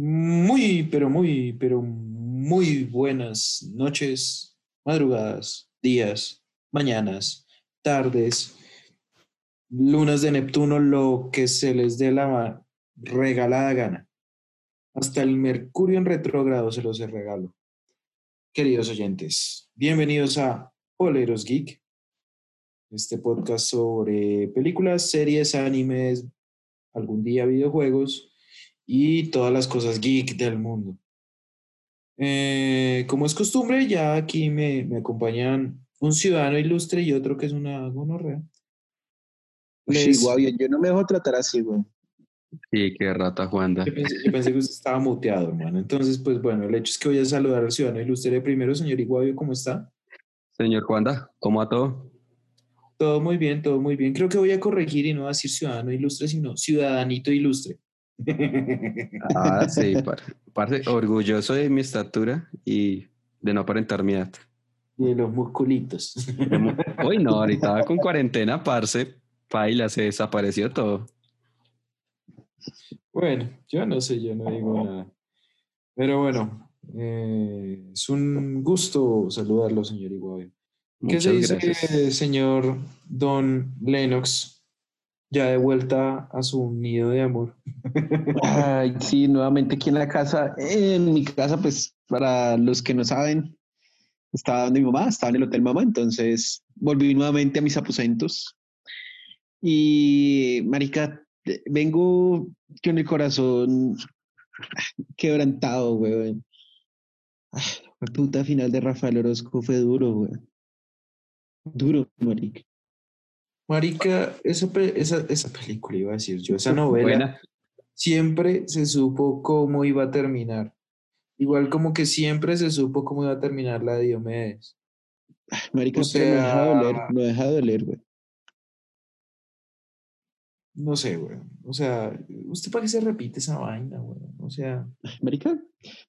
Muy, pero muy, pero muy buenas noches, madrugadas, días, mañanas, tardes, lunas de Neptuno, lo que se les dé la regalada gana. Hasta el Mercurio en retrógrado se los regalo. Queridos oyentes, bienvenidos a Poleros Geek, este podcast sobre películas, series, animes, algún día videojuegos y todas las cosas geek del mundo. Eh, como es costumbre, ya aquí me, me, acompañan un ciudadano ilustre y otro que es una gonorrea. Sí, guau, yo no me dejo tratar así, güey. Sí, qué rata, Juanda. Yo pensé, yo pensé, que usted estaba muteado, hermano. Entonces, pues bueno, el hecho es que voy a saludar al ciudadano ilustre primero. Señor Iguavio, ¿cómo está? Señor Juanda, ¿cómo va todo? Todo muy bien, todo muy bien. Creo que voy a corregir y no decir ciudadano ilustre, sino ciudadanito ilustre. Ah, sí, parce, orgulloso de mi estatura y de no aparentar mi edad. Y de los musculitos. Uy, no, ahorita con cuarentena, parce, paila, se desapareció todo. Bueno, yo no sé, yo no digo nada. Pero bueno, eh, es un gusto saludarlo, señor Iguave. ¿Qué se dice, gracias. señor Don Lennox? Ya de vuelta a su nido de amor. Sí, nuevamente aquí en la casa. En mi casa, pues, para los que no saben, estaba donde mi mamá, estaba en el hotel mamá, entonces volví nuevamente a mis aposentos. Y, marica, vengo con el corazón quebrantado, güey. La puta final de Rafael Orozco fue duro, güey. Duro, marica. Marica, esa, esa, esa, película iba a decir yo, esa novela, Buena. siempre se supo cómo iba a terminar. Igual como que siempre se supo cómo iba a terminar la de Diomedes. Marica, o sea, no deja de doler, no deja de doler, güey. No sé, güey. O sea, ¿usted para qué se repite esa vaina, güey? O sea. Marica,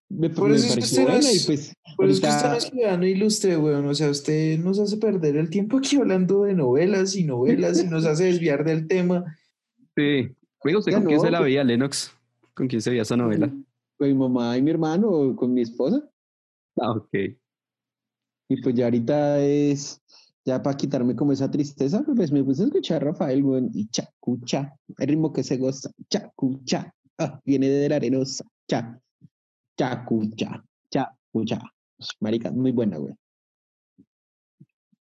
me, por eso es que usted es, pues, por eso usted no es ciudadano ilustre, güey. O sea, usted nos hace perder el tiempo aquí hablando de novelas y novelas y nos hace desviar del tema. Sí. Oiga, ¿usted con no, quién se la veía, Lennox? ¿Con quién se veía esa novela? Con mi mamá y mi hermano, o con mi esposa. Ah, ok. Y pues ya ahorita es ya para quitarme como esa tristeza, pues me puse a escuchar a Rafael, güey, y chacucha, el ritmo que se goza, chacucha, ah, viene de la arenosa, cha, chacucha, chacucha. Marica, muy buena, güey.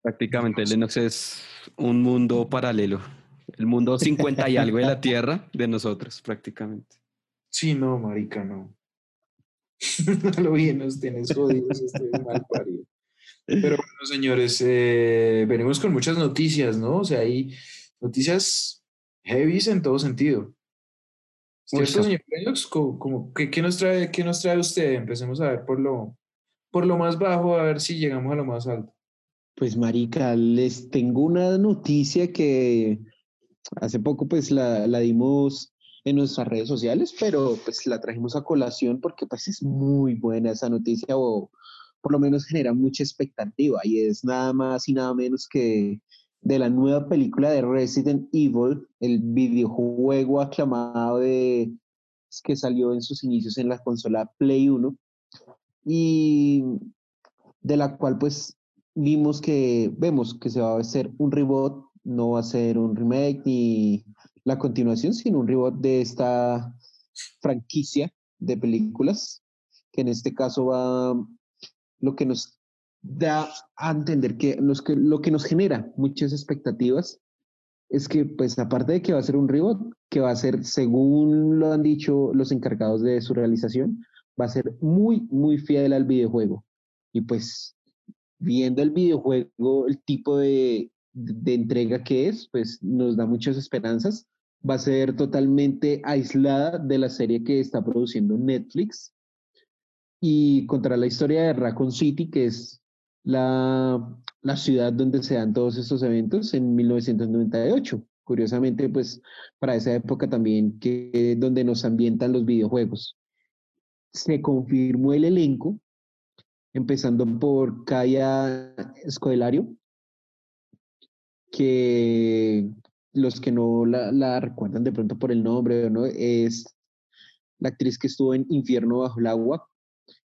Prácticamente Lennox es un mundo paralelo, el mundo 50 y algo de la Tierra de nosotros, prácticamente. Sí, no, marica, no. lo bien nos tienes jodidos, estoy mal parido. Pero bueno, señores, eh, venimos con muchas noticias, ¿no? O sea, hay noticias heavy en todo sentido. ¿Cierto, señor Lennox? Como, ¿qué, ¿qué, nos trae, ¿Qué nos trae usted? Empecemos a ver por lo, por lo más bajo, a ver si llegamos a lo más alto. Pues, marica, les tengo una noticia que hace poco pues la, la dimos en nuestras redes sociales, pero pues la trajimos a colación porque pues es muy buena esa noticia o por lo menos genera mucha expectativa y es nada más y nada menos que de la nueva película de Resident Evil, el videojuego aclamado de, que salió en sus inicios en la consola Play 1 y de la cual pues vimos que vemos que se va a hacer un reboot, no va a ser un remake ni la continuación, sino un reboot de esta franquicia de películas, que en este caso va lo que nos da a entender que, lo que nos genera muchas expectativas es que, pues, aparte de que va a ser un reboot, que va a ser, según lo han dicho los encargados de su realización, va a ser muy, muy fiel al videojuego. Y pues, viendo el videojuego, el tipo de, de entrega que es, pues nos da muchas esperanzas. Va a ser totalmente aislada de la serie que está produciendo Netflix, y contra la historia de Raccoon City, que es la, la ciudad donde se dan todos estos eventos en 1998. Curiosamente, pues para esa época también, que donde nos ambientan los videojuegos. Se confirmó el elenco, empezando por Kaya Escodelario, que los que no la, recuerdan de pronto por el nombre, ¿no? es la actriz que estuvo en Infierno bajo el agua.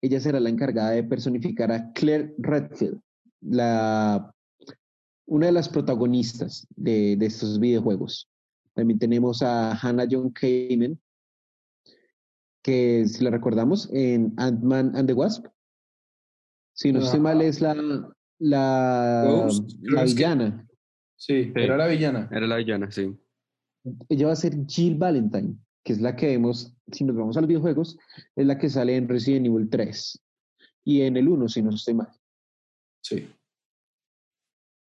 Ella será la encargada de personificar a Claire Redfield, la, una de las protagonistas de, de estos videojuegos. También tenemos a Hannah John Kamen, que si la recordamos en Ant-Man and the Wasp. Si no estoy mal, es la, la, Ghost, la que- villana. Sí, era la villana. Era la villana, sí. Ella va a ser Jill Valentine, que es la que vemos, si nos vamos a los videojuegos, es la que sale en Resident Evil 3 y en el 1, si no estoy mal. Sí.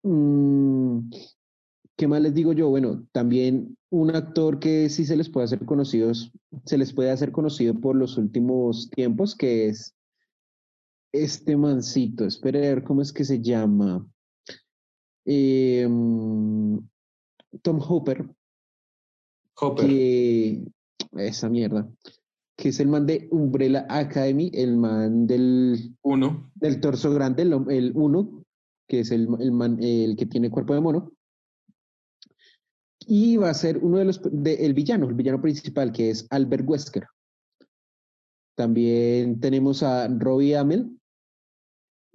Mm, ¿Qué más les digo yo? Bueno, también un actor que sí se les puede hacer conocidos, se les puede hacer conocido por los últimos tiempos, que es este mancito. Espere a ver cómo es que se llama. Eh, mm, Tom Hopper, Hopper. que esa mierda, que es el man de Umbrella Academy, el man del, Uno. del torso grande, el, el uno, que es el, el man, el que tiene cuerpo de mono. Y va a ser uno de los, de, el villano, el villano principal, que es Albert Wesker. También tenemos a Robbie Amell,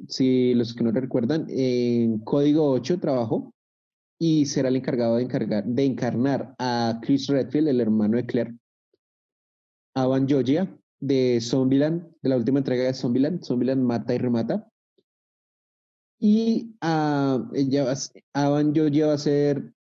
si los que no recuerdan, en Código 8 trabajó y será el encargado de, encargar, de encarnar a Chris Redfield, el hermano de Claire, a Van Jogia de Zombieland, de la última entrega de Zombieland, Zombieland mata y remata. Y a, ella va a s- a Van Jogia va a ser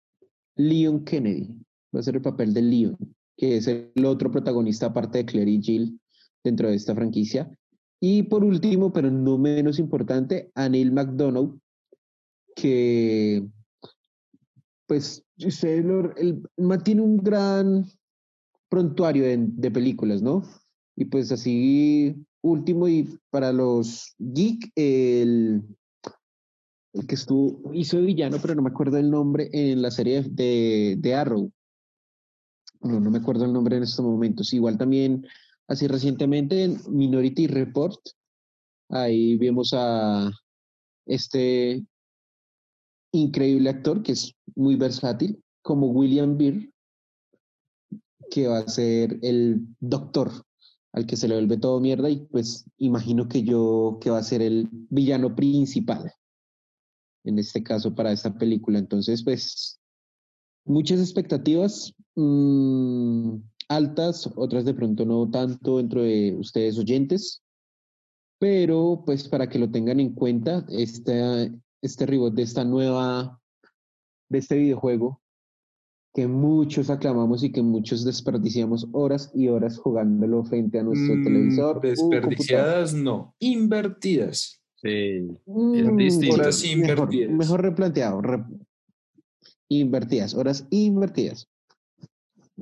Leon Kennedy, va a ser el papel de Leon, que es el otro protagonista aparte de Claire y Jill dentro de esta franquicia. Y por último, pero no menos importante, a Neil que pues usted lo, el, man tiene un gran prontuario de, de películas, ¿no? Y pues así, último y para los geek, el, que estuvo, hizo de villano, pero no me acuerdo el nombre en la serie de, de Arrow. No, no me acuerdo el nombre en estos momentos. Igual también, así recientemente en Minority Report, ahí vemos a este increíble actor que es muy versátil, como William Beer, que va a ser el doctor al que se le vuelve todo mierda y pues imagino que yo que va a ser el villano principal en este caso para esta película. Entonces, pues muchas expectativas mmm, altas, otras de pronto no tanto dentro de ustedes oyentes, pero pues para que lo tengan en cuenta, este, este reboot de esta nueva, de este videojuego que muchos aclamamos y que muchos desperdiciamos horas y horas jugándolo frente a nuestro Mm, televisor. Desperdiciadas, no. Invertidas. Sí. Mm. Horas mejor, invertidas. mejor replanteado. re- invertidas, horas invertidas.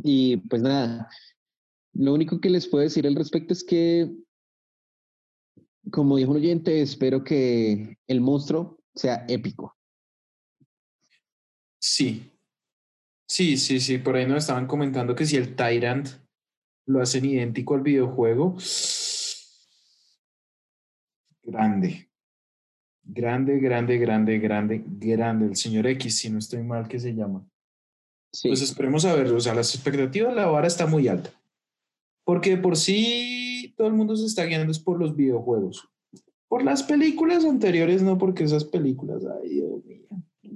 Y pues nada, lo único que les puedo decir al respecto es que, como dijo un oyente, espero que el monstruo sea épico. Sí. Sí, sí, sí. Por ahí nos estaban comentando que si el Tyrant lo hacen idéntico al videojuego. Grande. Grande, grande, grande, grande, grande. El señor X, si no estoy mal, que se llama. Sí. Pues esperemos a ver, o sea, las expectativas, la vara está muy alta. Porque por sí todo el mundo se está guiando es por los videojuegos. Por las películas anteriores, no, porque esas películas, ay Dios mío.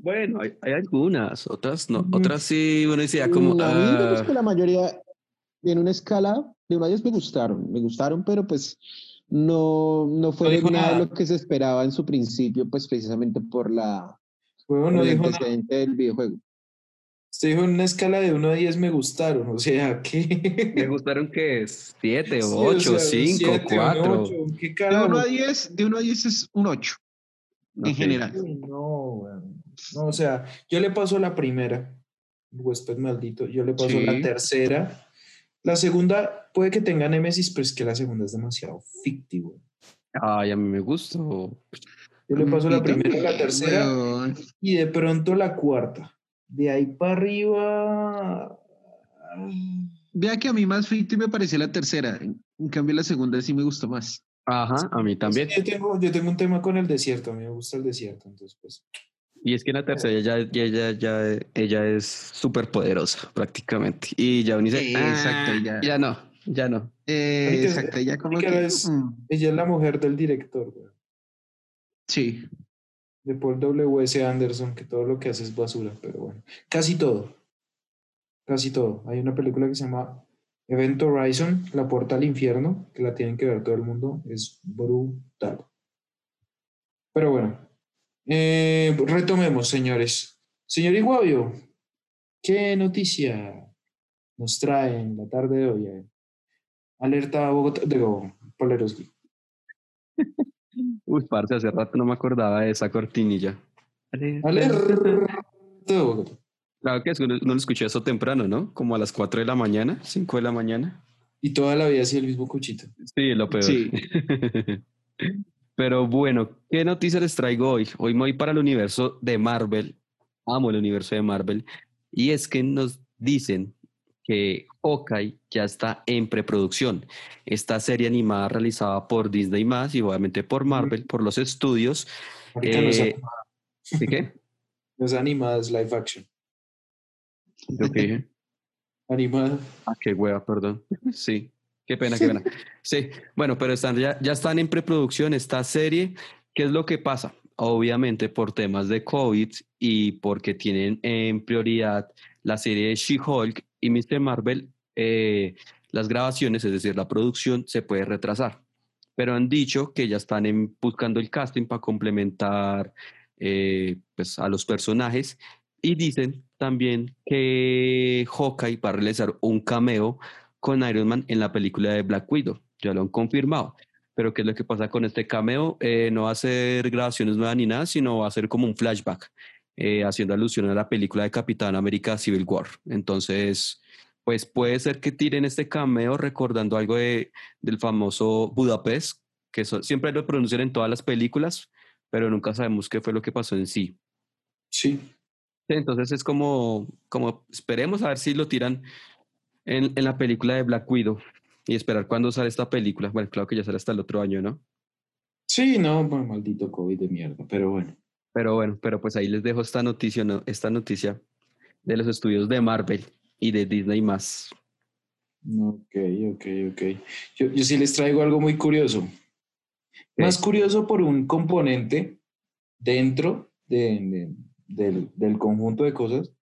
Bueno, hay, hay algunas, otras no. Otras sí, uno decía como... Mm, a mí digamos ah, que la mayoría, en una escala de uno a 10 me gustaron, me gustaron, pero pues no, no fueron dijo nada de lo que se esperaba en su principio, pues precisamente por la Juego por no el dijo nada. antecedente del videojuego. Usted dijo en una escala de 1 a 10 me gustaron, o sea, ¿qué? me gustaron que es siete, Sí, ocho, o sea, un cinco, siete, un cuatro. ocho, ¿Qué De carajo? 1 a 10, de 1 a 10 es un 8 en general. No, weón. No, o sea, yo le paso la primera, huésped maldito, yo le paso Sí. la tercera. La segunda puede que tenga Nemesis, pero es que la segunda es demasiado fictivo. Ay, a mí me gustó. Yo le paso la Y primera, la tercera y de pronto la cuarta. De ahí para arriba. Vea que a mí más ficti me pareció la tercera. En, en cambio, la segunda sí me gustó más. Ajá, a mí también. Yo tengo, yo tengo un tema con el desierto, a mí me gusta el desierto, entonces pues. Y es que en la tercera ya, ya, ya, ya- ella es súper poderosa prácticamente. Y ya uno dice, Exacto, "Ah, ya". ya no. ya no. Eh, exacto, ella como que... es- mm, Ella es la mujer del director, güey, sí. de Paul W.S. Anderson, que todo lo que hace es basura, pero bueno. Casi todo. Casi todo. Hay una película que se llama Event Horizon, La Puerta al Infierno, que la tienen que ver todo el mundo. Es brutal. Pero bueno. Eh, retomemos, señores. Señor Iguavio, ¿qué noticia nos trae en la tarde de hoy? eh? Alerta Bogotá, digo, Poleros Geek. Uy, parce, hace rato no me acordaba de esa cortinilla. Alerta Bogotá. Claro que es que uno, uno lo escuché eso temprano, ¿no? Como a las 4 de la mañana, 5 de la mañana. Y toda la vida así el mismo cuchito. Sí, lo peor. Sí. Pero bueno, ¿qué noticias les traigo hoy? Hoy me voy para el universo de Marvel. Amo el universo de Marvel. Y es que nos dicen que Hawkeye ya está en preproducción. Esta serie animada realizada por Disney más y obviamente por Marvel, por los estudios. Ahorita no es Eh, animada, ¿De qué? no es animada, es live action. ¿Yo qué dije? Animada. Ah, qué hueva, perdón. Sí, qué pena, qué pena. Sí, bueno, pero están, ya, ya están en preproducción esta serie. ¿Qué es lo que pasa? Obviamente por temas de COVID y porque tienen en prioridad la serie de She-Hulk y Mr. Marvel, eh, las grabaciones, es decir, la producción, se puede retrasar. Pero han dicho que ya están en- buscando el casting para complementar eh, pues, a los personajes y dicen también que Hawkeye va a realizar un cameo con Iron Man en la película de Black Widow. Ya lo han confirmado. Pero ¿qué es lo que pasa con este cameo? Eh, no va a ser grabaciones nuevas ni nada, sino va a ser como un flashback, eh, haciendo alusión a la película de Capitán América Civil War. Entonces, pues puede ser que tiren este cameo recordando algo de, del famoso Budapest, que eso- siempre lo pronuncian en todas las películas, pero nunca sabemos qué fue lo que pasó en sí. Sí. Sí, Entonces es como, como esperemos a ver si lo tiran en, en la película de Black Widow y esperar cuándo sale esta película. Bueno, claro que ya sale hasta el otro año, ¿no? Sí, no, bueno, maldito COVID de mierda, pero bueno. Pero bueno, pero pues ahí les dejo esta noticia, ¿no? esta noticia de los estudios de Marvel y de Disney más. Ok, ok, ok. Yo, yo sí les traigo algo muy curioso. Más curioso por un componente dentro de- de- del, del conjunto de cosas,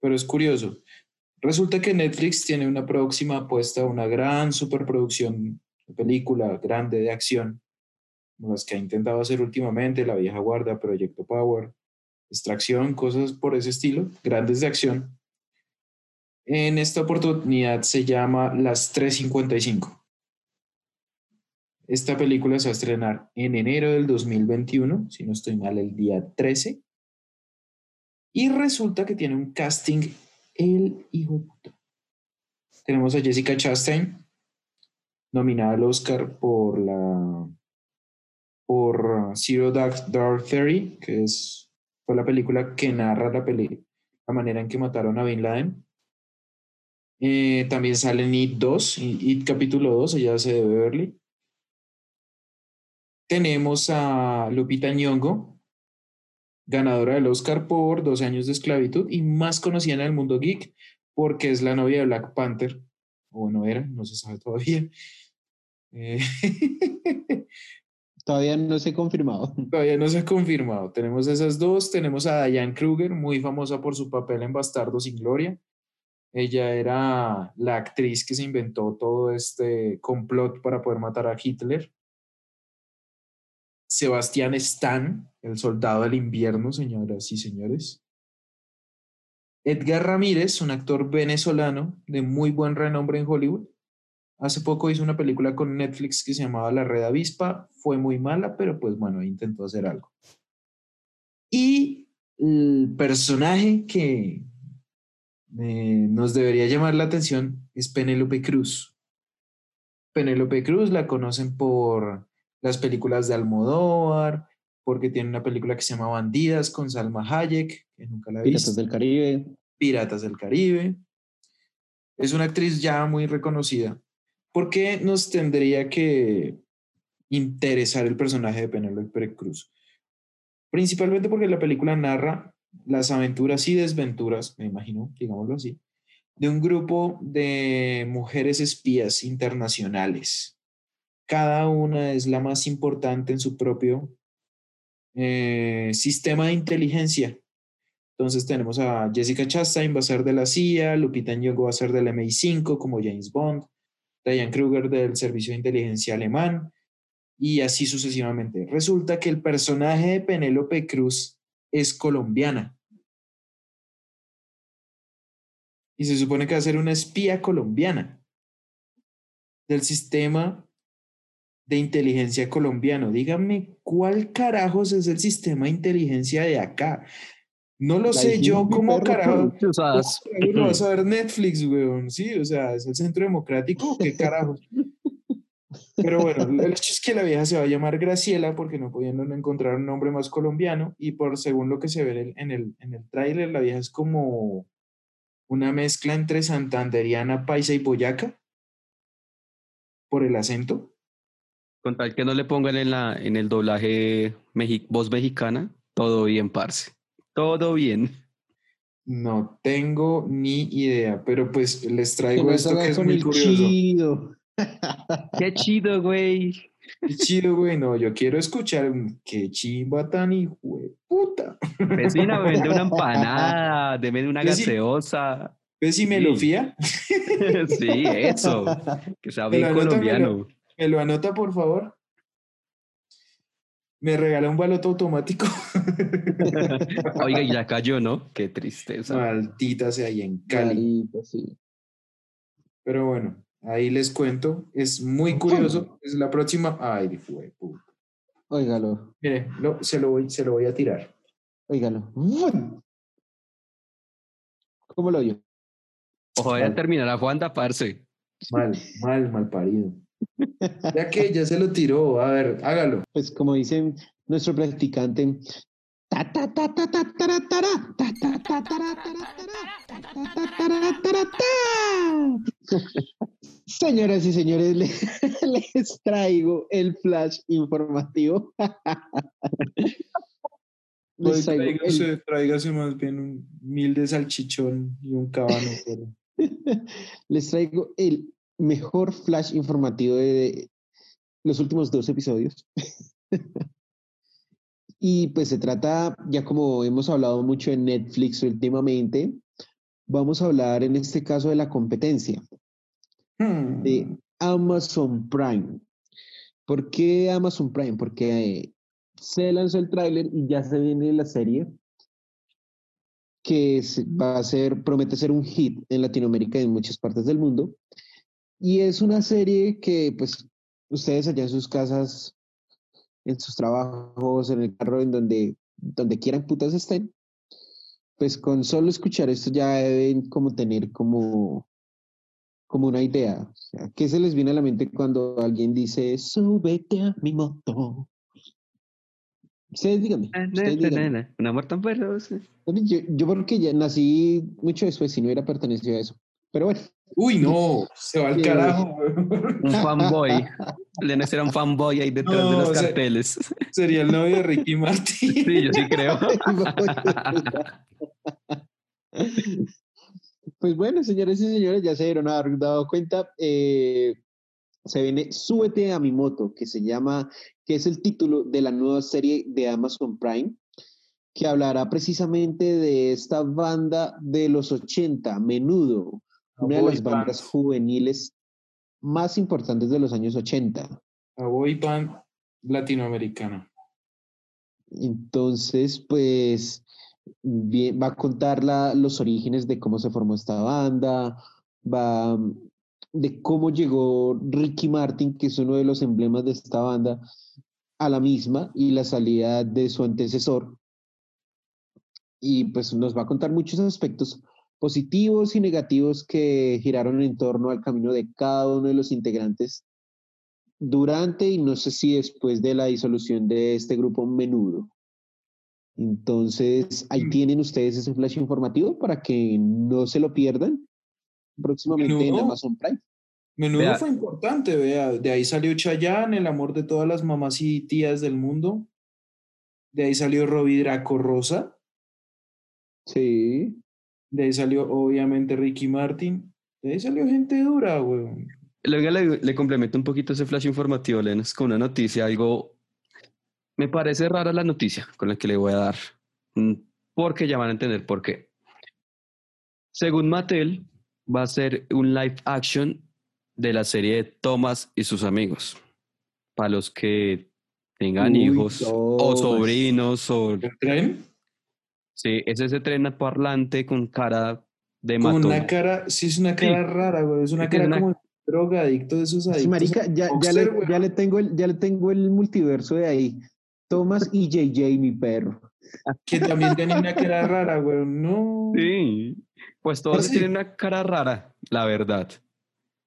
pero es curioso. Resulta que Netflix tiene una próxima apuesta una gran superproducción de película grande de acción, como las que ha intentado hacer últimamente, La Vieja Guardia, Proyecto Power, Extracción, cosas por ese estilo, grandes de acción. En esta oportunidad se llama Las 355. Esta película se va a estrenar en enero del 2021, si no estoy mal, el día 13. Y resulta que tiene un casting el hijo. Tenemos a Jessica Chastain, nominada al Oscar por la por Zero Dark, Dark que es fue la película que narra la, la manera en que mataron a Bin Laden. Eh, también sale en It 2, It capítulo 2, ella hace de Beverly. Tenemos a Lupita Nyong'o, ganadora del Oscar por 12 años de esclavitud y más conocida en el mundo geek porque es la novia de Black Panther. O bueno, era, no se sabe todavía. Eh, Todavía no se ha confirmado. todavía no se ha confirmado. Tenemos esas dos. Tenemos a Diane Kruger, muy famosa por su papel en Bastardo sin Gloria. Ella era la actriz que se inventó todo este complot para poder matar a Hitler. Sebastián Stan, el soldado del invierno, señoras y señores. Edgar Ramírez, un actor venezolano de muy buen renombre en Hollywood. Hace poco hizo una película con Netflix que se llamaba La Red Avispa. Fue muy mala, pero pues bueno, intentó hacer algo. Y el personaje que eh, nos debería llamar la atención es Penélope Cruz. Penélope Cruz la conocen por las películas de Almodóvar, porque tiene una película que se llama Bandidas con Salma Hayek, que nunca la he visto. Piratas del Caribe. Piratas del Caribe. Es una actriz ya muy reconocida. ¿Por qué nos tendría que interesar el personaje de Penélope Cruz? Principalmente porque la película narra las aventuras y desventuras, me imagino, digámoslo así, de un grupo de mujeres espías internacionales. Cada una es la más importante en su propio eh, sistema de inteligencia. Entonces tenemos a Jessica Chastain, va a ser de la CIA, Lupita Nyong'o va a ser del MI5 como James Bond, Diane Kruger del Servicio de Inteligencia Alemán y así sucesivamente. Resulta que el personaje de Penélope Cruz es colombiana. Y se supone que va a ser una espía colombiana del sistema de inteligencia colombiano. Dígame, ¿cuál carajos es el sistema de inteligencia de acá? No lo La sé yo cómo carajo. O sea, ¿Cómo lo vas a ver Netflix, weón? Sí, o sea, ¿es el centro democrático o qué carajos? Pero bueno, el hecho es que la vieja se va a llamar Graciela porque no podían encontrar un nombre más colombiano y por según lo que se ve en el, en el tráiler, la vieja es como una mezcla entre santanderiana, paisa y boyaca por el acento. Con tal que no le pongan en, la, en el doblaje mexi- voz mexicana, todo bien, parce. Todo bien. No tengo ni idea, pero pues les traigo esto que es con muy el curioso. chido. Qué chido, güey. Qué chido, güey. No, yo quiero escuchar un qué chimba tan hijo de puta. Vecina, me vende una empanada, deme una sí- gaseosa. ¿Ves si me lo fía? sí, eso. Que sea bien colombiano. ¿Me lo anota, por favor? Me regala un baloto automático. Oiga, y ya cayó, ¿no? Qué tristeza. Maldita sea ahí en Cali. Clarito, sí. Pero bueno, ahí les cuento. Es muy curioso. Es la próxima. Ay, fue. Óigalo, Mire, lo- se, lo voy, se lo voy a tirar. óigalo. ¿Cómo lo oyó? A terminar a Juanda, parce. Mal, mal, mal parido. Ya que ya se lo tiró. A ver, hágalo. Pues como dice nuestro practicante. ta, ta, ta, ta, ta, tara, tara, ta, ta, ta, tara, tara, tara, ta, ta, ta, tara, tara, ta. Señoras y señores, le- les traigo el flash informativo. Pues el- tráigase, más bien un mil de salchichón y un cabano. pero- les traigo el mejor flash informativo de los últimos dos episodios. y pues se trata, ya como hemos hablado mucho en Netflix últimamente, vamos a hablar en este caso de la competencia Hmm. de Amazon Prime. ¿Por qué Amazon Prime? Porque eh, se lanzó el tráiler y ya se viene la serie que va a ser, promete ser un hit en Latinoamérica y en muchas partes del mundo. Y es una serie que, pues, ustedes allá en sus casas, en sus trabajos, en el carro, en donde, donde quieran putas estén, pues con solo escuchar esto ya deben como tener como, como una idea. O sea, ¿qué se les viene a la mente cuando alguien dice, súbete a mi moto? Ustedes díganme, ustedes díganme. Un amor tan feroz. Yo, yo porque ya nací mucho después si no hubiera pertenecido a eso. Pero bueno, Uy, no, se va al Sí. carajo. Un fanboy. Lenes era un fanboy ahí detrás de los sea- carteles. Sería el novio de Ricky Martin. Sí, yo sí creo. Pues bueno, señores y señores, ya se dieron haber dado cuenta. eh, se viene Súbete a mi moto, que se llama, que es el título de la nueva serie de Amazon Prime, que hablará precisamente de esta banda de los 80, Menudo, A una de las bandas band. juveniles más importantes de los años 80. A boy band latinoamericana. Entonces, pues, bien, va a contar la- los orígenes de cómo se formó esta banda, va de cómo llegó Ricky Martin, que es uno de los emblemas de esta banda, a la misma y la salida de su antecesor. Y pues nos va a contar muchos aspectos positivos y negativos que giraron en torno al camino de cada uno de los integrantes durante y no sé si después de la disolución de este grupo menudo. Entonces, ahí Mm. tienen ustedes ese flash informativo para que no se lo pierdan próximamente en. Amazon Prime. Menudo Vea. fue importante, vea. De ahí salió Chayanne, el amor de todas las mamás y tías del mundo. De ahí salió Robbie Draco Rosa. Sí. De ahí salió, obviamente, Ricky Martin. De ahí salió gente dura, weón. Luego le, le complemento un poquito ese flash informativo, Lenos, con una noticia, algo... Me parece rara la noticia con la que le voy a dar, mm, porque ya van a entender por qué. Según Mattel, va a ser un live action de la serie de Thomas y sus amigos. Para los que tengan Uy, hijos o sobrinos o... ¿El tren? Sí, es ese tren parlante con cara de Con matón. una cara, sí es una Sí. cara rara, güey. Es una Es cara una- como drogadicto de esos adictos. Sí, marica, ya, ya, le, ya, le tengo el, ya le tengo el multiverso de ahí. Thomas y JJ, mi perro. Que también tiene una cara rara, güey. No. Sí, pues todos sí. tienen una cara rara, la verdad.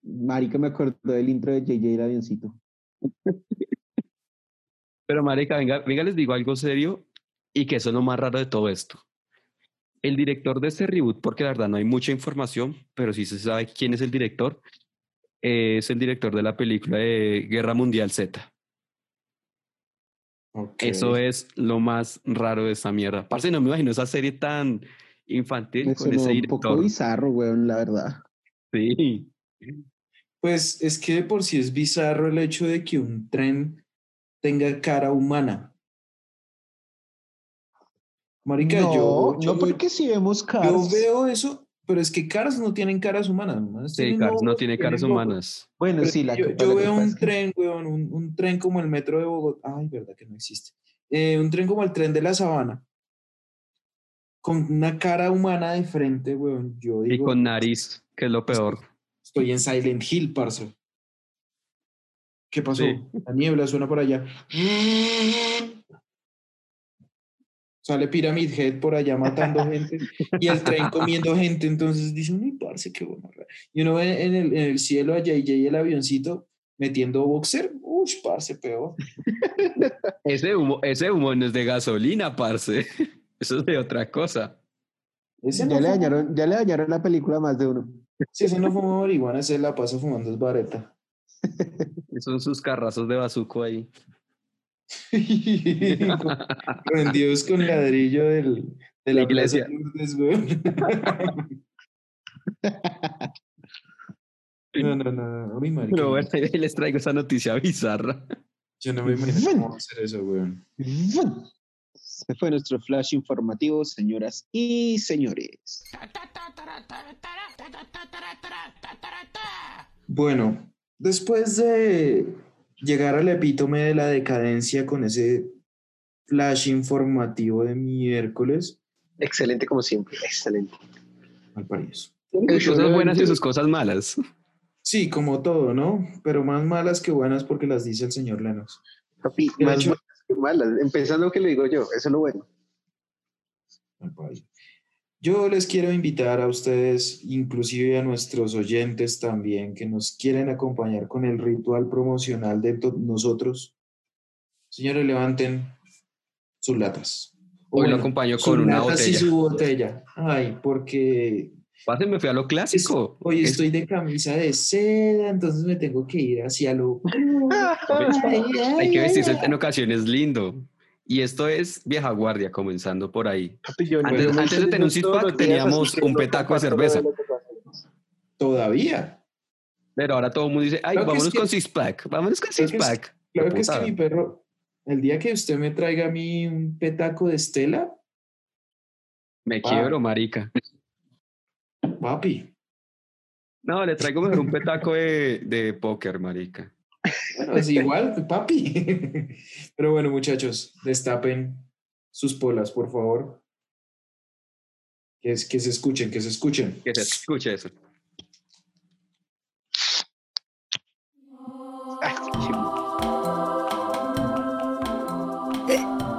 Marica, me acuerdo del intro de JJ el avioncito. Pero, marica, venga, venga, les digo algo serio y que eso es lo más raro de todo esto. El director de este reboot, porque la verdad no hay mucha información, pero sí se sabe quién es el director, es el director de la película de Guerra Mundial Z. Eso es lo más raro de esa mierda. Parce, no me imagino esa serie tan infantil Me con ese un poco director. bizarro, weón, la verdad. Sí. Pues es que de por sí es bizarro el hecho de que un tren tenga cara humana. Marica, no, yo, yo, no porque si vemos yo Cars. veo eso, pero es que Cars no tienen caras humanas. ¿no? Sí, Tienen Cars no tiene tienen caras humanas. Bueno, Pero sí, la yo, yo la veo un tren, weón, un, un tren como el metro de Bogotá. Ay, verdad que no existe. Eh, un tren como el tren de la Sabana. Con una cara humana de frente, weón. Yo Y digo, con nariz, que es lo peor. estoy en Silent Hill, parce. ¿Qué pasó? Sí. La niebla suena por allá. Sale Pyramid Head por allá matando gente y el tren comiendo gente. Entonces dice, uy, parce, qué bueno. Y uno ve en el, en el cielo a JJ el avioncito metiendo boxer. Uy, parce, peor. Ese humo, ese humo no es de gasolina, parce. Eso es de otra cosa. Ese no Ya le, dañaron, ya le dañaron la película a más de uno. Si ese no fuma marihuana, ese la pasa fumando es vareta. Esos son sus carrazos de bazuco ahí. Rendidos con ladrillo del, de La la, iglesia. No, no, no, no. Uy, marica, Pero bueno, ahí les traigo esa noticia bizarra. Yo no me imagino cómo hacer eso, güey. Este fue nuestro flash informativo, señoras y señores. Bueno, después de llegar al epítome de la decadencia con ese flash informativo de miércoles, Excelente como siempre, excelente. al París. Sus cosas buenas y sus cosas malas. Sí, como todo, ¿no? Pero más malas que buenas porque las dice el señor Lennox. Papi, más malas que malas. Empezando que lo digo yo, eso es lo bueno. al país. Yo les quiero invitar a ustedes, inclusive a nuestros oyentes también, que nos quieren acompañar con el ritual promocional de nosotros. Señores, levanten sus latas. Hoy lo bueno, acompaño sus con una latas y botella. su botella. Ay, porque Parce, me fui a lo clásico. hoy Es- estoy de camisa de seda, entonces me tengo que ir hacia lo... Hay que vestirse en ocasiones lindo. Y esto es vieja guardia, comenzando por ahí. Papi, Antes- de tener un six-pack días, teníamos un petaco de cerveza. Todavía. Pero ahora todo el mundo dice, ay, vámonos es que- con six pack, vámonos con creo six que es- pack. Claro que es que mi perro, el día que usted me traiga a mí un petaco de Estela, Me Ah. quiebro, marica. papi. No, le traigo mejor un petaco de, de póker, marica. Bueno, es igual, papi. Pero bueno, muchachos, destapen sus polas, por favor. Que, es, que se escuchen, que se escuchen. Que se escuche eso.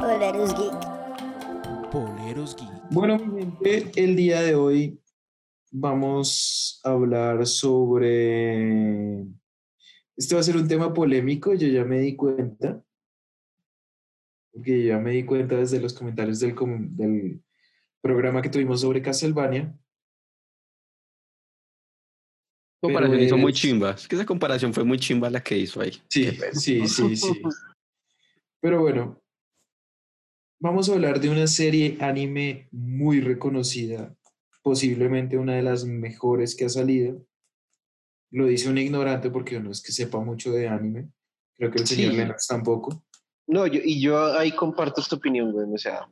Poleros Geek. Poleros Geek. Bueno, mi gente, el día de hoy vamos a hablar sobre... Este va a ser un tema polémico, yo ya me di cuenta. Porque ya me di cuenta desde los comentarios del, com- del programa que tuvimos sobre Castlevania. Comparación Pero hizo muy chimba. Es que esa comparación fue muy chimba la que hizo ahí. Sí, sí, sí, sí. Pero bueno, vamos a hablar de una serie anime muy reconocida posiblemente una de las mejores que ha salido. Lo dice un ignorante porque no es que sepa mucho de anime. Creo que el señor Sí. Lennox tampoco. No, yo, y yo ahí comparto esta opinión, güey. O sea,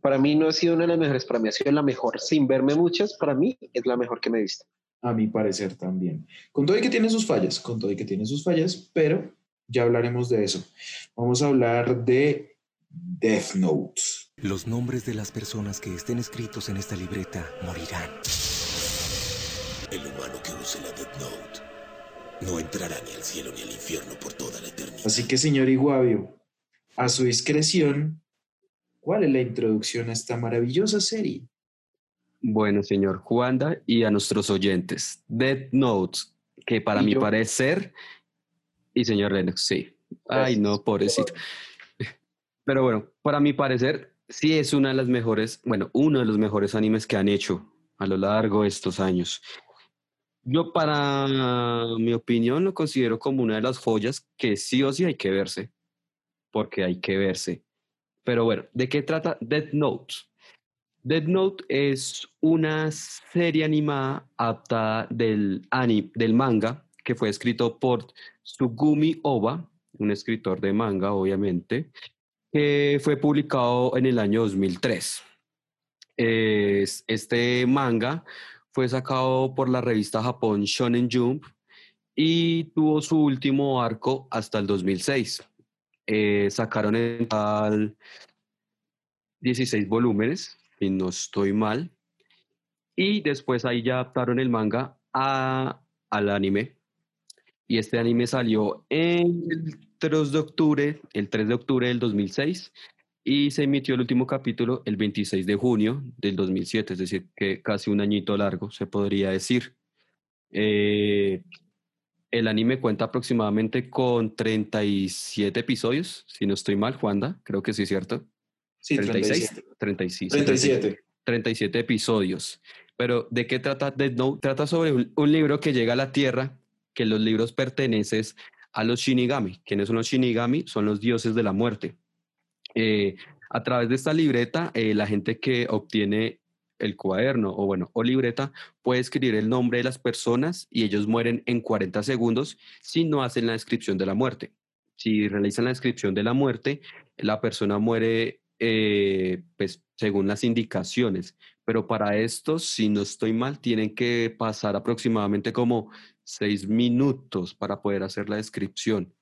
para mí no ha sido una de las mejores, para mí ha sido la mejor. Sin verme muchas, para mí es la mejor que me he visto. A mi parecer también. Con todo y que tiene sus fallas, con todo y que tiene sus fallas, pero ya hablaremos de eso. Vamos a hablar de Death Note. Los nombres de las personas que estén escritos en esta libreta morirán. No entrará ni al cielo ni al infierno por toda la eternidad. Así que, señor Iguavio, a su discreción, ¿cuál es la introducción a esta maravillosa serie? Bueno, señor Juanda y a nuestros oyentes. Death Note, que para mi yo- parecer, y señor Lennox, sí. Ay, Gracias. no, pobrecito. Pero bueno, para mi parecer, sí es una de las mejores, bueno, uno de los mejores animes que han hecho a lo largo de estos años. Yo, para mi opinión, lo considero como una de las joyas que sí o sí hay que verse, porque hay que verse. Pero bueno, ¿de qué trata Death Note? Death Note es una serie animada adaptada del, ani- del manga que fue escrito por Tsugumi Oba, un escritor de manga, obviamente, que fue publicado en el año 2003. Es- este manga fue sacado por la revista Japón Shonen Jump y tuvo su último arco hasta el 2006. Eh, sacaron en total 16 volúmenes, si no estoy mal. Y después ahí ya adaptaron el manga a, al anime. Y este anime salió en el 3 de octubre, el 3 de octubre del 2006 y se emitió el último capítulo el 26 de junio del 2007, es decir, que casi un añito largo, se podría decir. Eh, el anime cuenta aproximadamente con 37 episodios, si no estoy mal, Juanda, creo que sí, ¿cierto? Sí, 36, 37. 36, 37. 37 episodios. Pero ¿de qué trata Death Note? Trata sobre un, un libro que llega a la Tierra, que los libros pertenecen a los Shinigami. ¿Quiénes son los Shinigami? Son los dioses de la muerte. Eh, a través de esta libreta, eh, la gente que obtiene el cuaderno o bueno, o libreta puede escribir el nombre de las personas y ellos mueren en 40 segundos si no hacen la descripción de la muerte. Si realizan la descripción de la muerte, la persona muere eh, pues, según las indicaciones. Pero para esto, si no estoy mal, tienen que pasar aproximadamente como seis minutos para poder hacer la descripción.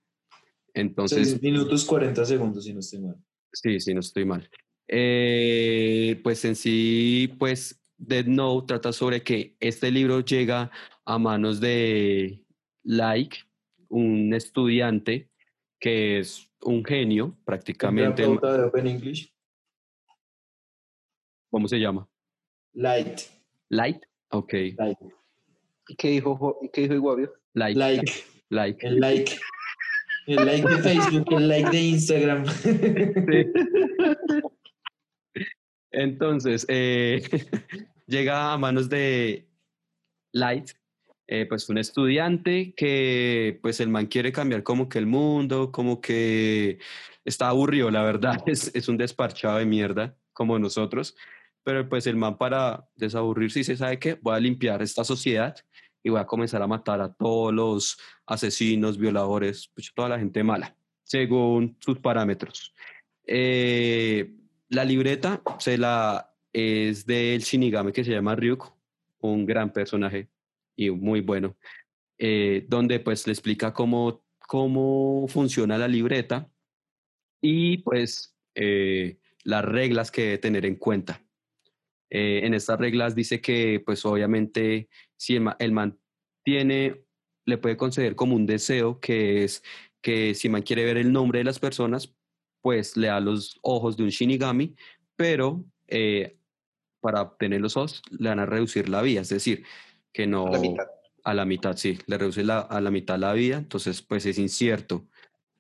Entonces, 6 minutos 40 segundos, si no estoy mal. Sí, sí, no estoy mal. Eh, pues en sí, pues Dead Note trata sobre que este libro llega a manos de Like, un estudiante que es un genio, prácticamente. Terapeuta de Open English. ¿Cómo se llama? Light. Light. Ok, Like. ¿Y qué dijo, qué dijo Iguavio? like, Like. like. El like. El like de Facebook, el like de Instagram. Entonces, eh, llega a manos de Light, eh, pues un estudiante que pues el man quiere cambiar como que el mundo, como que está aburrido, la verdad, es, es un desparchado de mierda como nosotros, pero pues el man para desaburrirse dice, ¿sabe qué? Voy a limpiar esta sociedad y voy a comenzar a matar a todos los asesinos, violadores, pues, toda la gente mala, según sus parámetros. Eh, la libreta se la es del Shinigami que se llama Ryuk, un gran personaje y muy bueno, eh, donde pues le explica cómo, cómo funciona la libreta y pues eh, las reglas que debe tener en cuenta. Eh, en estas reglas dice que pues obviamente si el, ma- el man tiene, le puede conceder como un deseo que es que si man quiere ver el nombre de las personas, pues le da los ojos de un Shinigami, pero eh, para obtener los ojos le van a reducir la vida, es decir, que no... A la mitad. A la mitad, sí, le reduce la- a la mitad la vida, entonces pues es incierto.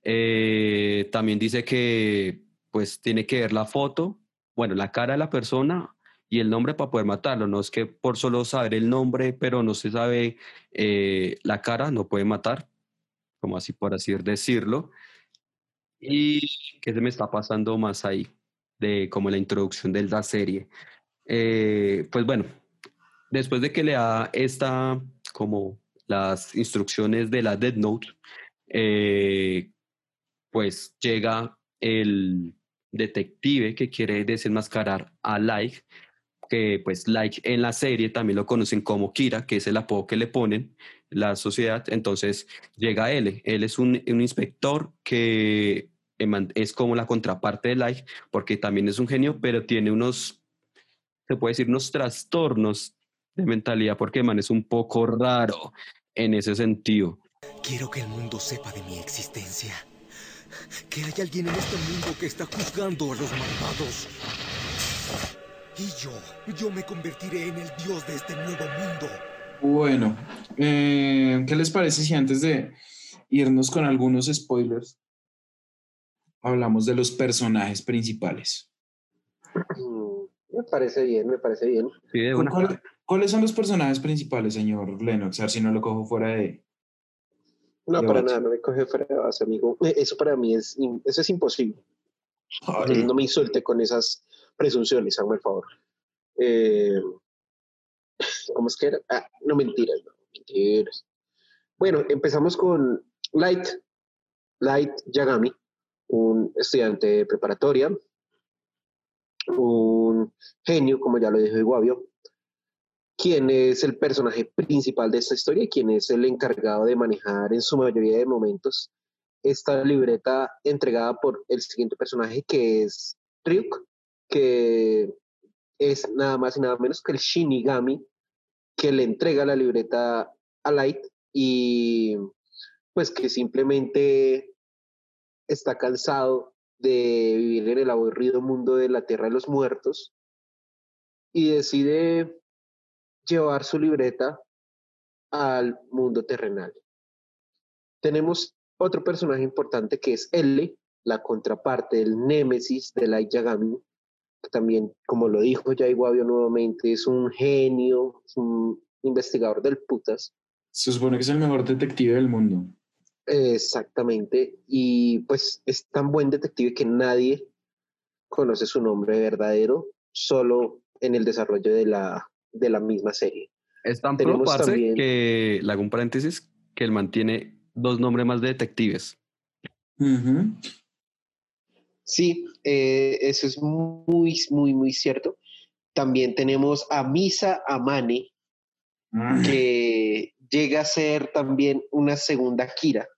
Eh, también dice que pues tiene que ver la foto, bueno, la cara de la persona y el nombre para poder matarlo. No es que por solo saber el nombre, pero no se sabe eh, la cara, no puede matar, como así por así decirlo. Y qué se me está pasando más ahí de como la introducción de la serie. Eh, pues bueno, después de que le da esta, como las instrucciones de la Dead Note, eh, pues llega el detective que quiere desenmascarar a Like, que pues Like en la serie también lo conocen como Kira, que es el apodo que le ponen la sociedad. Entonces llega él. Él es un, un inspector que es como la contraparte de Like, porque también es un genio, pero tiene unos, se puede decir, unos trastornos de mentalidad, porque man es un poco raro en ese sentido. Quiero que el mundo sepa de mi existencia. Que hay alguien en este mundo que está juzgando a los malvados. Y yo, yo me convertiré en el dios de este nuevo mundo. Bueno, eh, ¿qué les parece si antes de irnos con algunos spoilers hablamos de los personajes principales? Mm, Me parece bien, me parece bien. Sí, de ¿Cu- una. cuál- ¿Cuáles son los personajes principales, señor Lennox? A ver si no lo cojo fuera de... No, De para base. nada, no me coge fuera de base, amigo. Eh, Eso para mí es, eso es imposible. Ay, No me insulte con esas presunciones, hazme el favor. Eh, ¿Cómo es que? Ah, no mentiras, no mentiras. Bueno, empezamos con Light, Light Yagami, un estudiante de preparatoria, un genio, como ya lo dijo Iguavio, quien es el personaje principal de esta historia y quien es el encargado de manejar en su mayoría de momentos esta libreta entregada por el siguiente personaje que es Ryuk, que es nada más y nada menos que el Shinigami que le entrega la libreta a Light y pues que simplemente está cansado de vivir en el aburrido mundo de la Tierra de los Muertos y decide llevar su libreta al mundo terrenal. Tenemos otro personaje importante que es L, la contraparte del Némesis de Light Yagami, también, como lo dijo Jai Guavio nuevamente, es un genio, es un investigador del putas. Se supone que es el mejor detective del mundo. Exactamente. Y pues es tan buen detective que nadie conoce su nombre verdadero, solo en el desarrollo de la, de la misma serie. Es tan pro, Tenemos parce, también- que le hago un paréntesis, que él mantiene dos nombres más de detectives. Sí, eh, eso es muy, muy, muy cierto. También tenemos a Misa Amane, Mm, que llega a ser también una segunda Kira.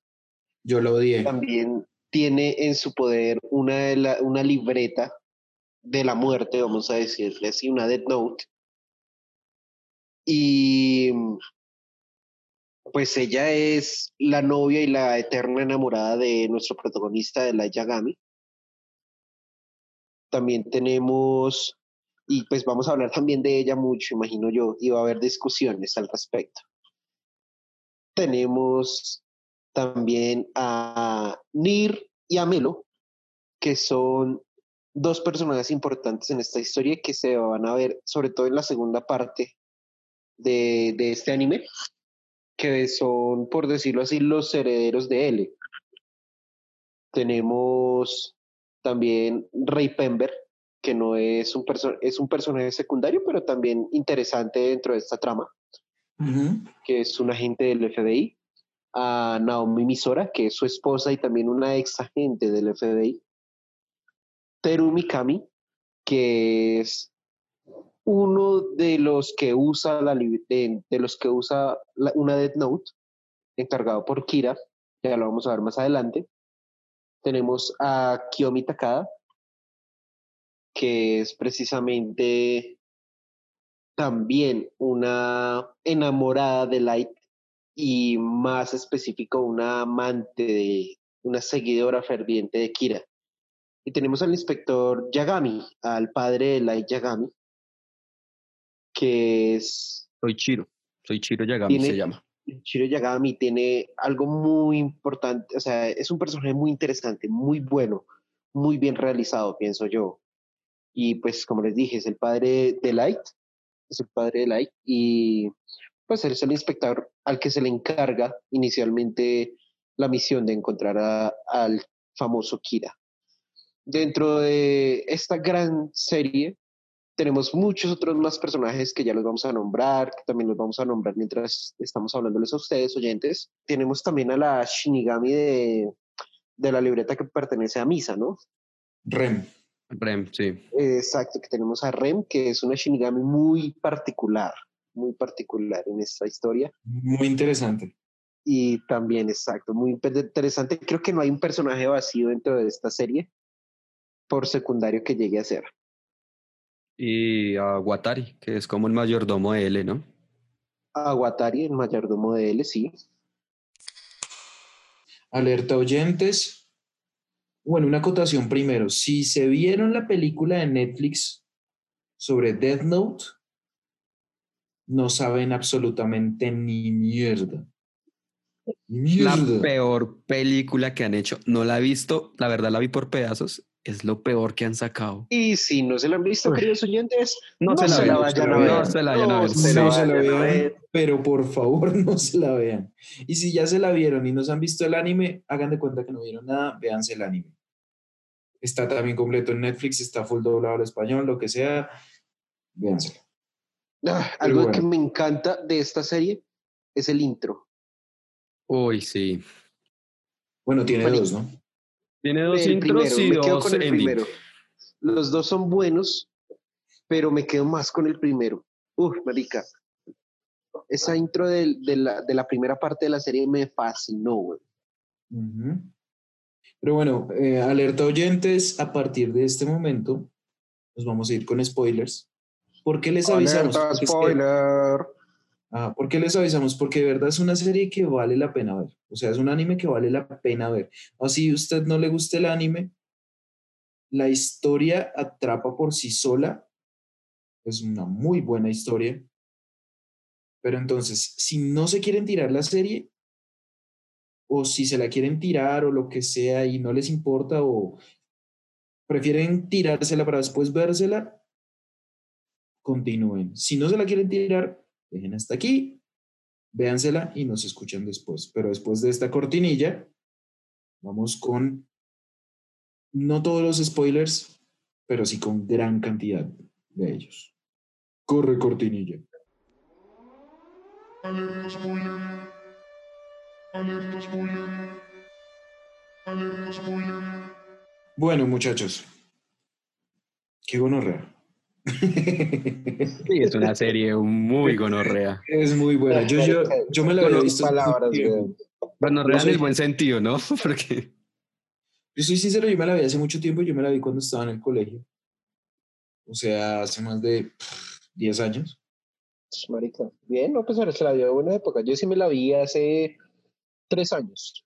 Yo lo odié. También tiene en su poder una, de la- una libreta de la muerte, vamos a decirle así, una Death Note. Y pues ella es la novia y la eterna enamorada de nuestro protagonista de la Yagami. También tenemos, y pues vamos a hablar también de ella mucho, imagino yo, y va a haber discusiones al respecto. Tenemos también a Nir y a Melo, que son dos personajes importantes en esta historia que se van a ver sobre todo en la segunda parte de, de este anime, que son, por decirlo así, los herederos de L. Tenemos también Ray Pember, que no es un, es un personaje secundario, pero también interesante dentro de esta trama. Que es un agente del FBI, a Naomi Misora, que es su esposa y también una ex agente del FBI, Teru Mikami, que es uno de los que usa la de, de los que usa la- una Death Note, encargado por Kira, ya lo vamos a ver más adelante. Tenemos a Kiyomi Takada, que es precisamente también una enamorada de Light y más específico una amante de una seguidora ferviente de Kira. Y tenemos al inspector Yagami, al padre de Light Yagami, que es Soy Chiro. Soy Chiro Yagami, Tiene- se llama. Shiro Yagami tiene algo muy importante, o sea, es un personaje muy interesante, muy bueno, muy bien realizado, pienso yo. Y pues, como les dije, es el padre de Light, es el padre de Light, y pues él es el inspector al que se le encarga inicialmente la misión de encontrar al famoso Kira. Dentro de esta gran serie tenemos muchos otros más personajes que ya los vamos a nombrar, que también los vamos a nombrar mientras estamos hablándoles a ustedes, oyentes. Tenemos también a la Shinigami de, de la libreta que pertenece a Misa, ¿no? Rem. Rem, sí. Exacto, que tenemos a Rem, que es una Shinigami muy particular, muy particular en esta historia. Muy interesante. Y también, exacto, muy interesante. Creo que no hay un personaje vacío dentro de esta serie, por secundario que llegue a ser. Y a Watari, que es como el mayordomo de L, ¿no? A Watari, el mayordomo de L, sí. Alerta oyentes. Bueno, una acotación primero. Si se vieron la película de Netflix sobre Death Note, no saben absolutamente ni mierda. La Mierda. peor película que han hecho. No la he visto, la verdad la vi por pedazos. Es lo peor que han sacado. Y si no se la han visto, queridos oyentes, No se la vean, vayan a no ver. se la vayan a ver. se la no se la vayan a vean, ver. pero por favor no se la vean. Y si ya se la vieron y no se han visto el anime, hagan de cuenta que no vieron nada, véanse el anime. Está también completo en Netflix, está full doblado al español, lo que sea, véanselo. Ah, algo bueno. que me encanta de esta serie es el intro. Uy, sí. Bueno, tiene Bueno, dos, ¿no? Tiene dos el intros primero, y me quedo dos con el primero. Los dos son buenos, pero me quedo más con el primero. Uf, marica. Esa intro de, la, de la primera parte de la serie me fascinó, güey. Pero bueno, eh, alerta oyentes, a partir de este momento nos vamos a ir con spoilers. ¿Por qué les avisamos? Alerta, Porque es que- spoiler. Ah, ¿por qué les avisamos? Porque de verdad es una serie que vale la pena ver. O sea, es un anime que vale la pena ver. Así usted no le gusta el anime, la historia atrapa por sí sola. Es una muy buena historia. Pero entonces, si no se quieren tirar la serie, o si se la quieren tirar o lo que sea y no les importa, o prefieren tirársela para después vérsela, continúen. Si no se la quieren tirar, dejen hasta aquí, véansela y nos escuchan después. Pero después de esta cortinilla, vamos con no todos los spoilers, pero sí con gran cantidad de ellos. Corre cortinilla. Bueno, muchachos, qué gonorrea. Sí, es una serie muy gonorrea. es muy buena. Yo, yo, yo me la había visto. hace palabras, mucho tiempo. güey. Gonorrea en el buen sentido, ¿no? Porque Yo soy sincero, yo me la vi hace mucho tiempo, yo me la vi cuando estaba en el colegio. O sea, hace más de pff, 10 años. Marica. Bien, no, pues ahora se la vio en buena época. Yo sí me la vi hace tres años.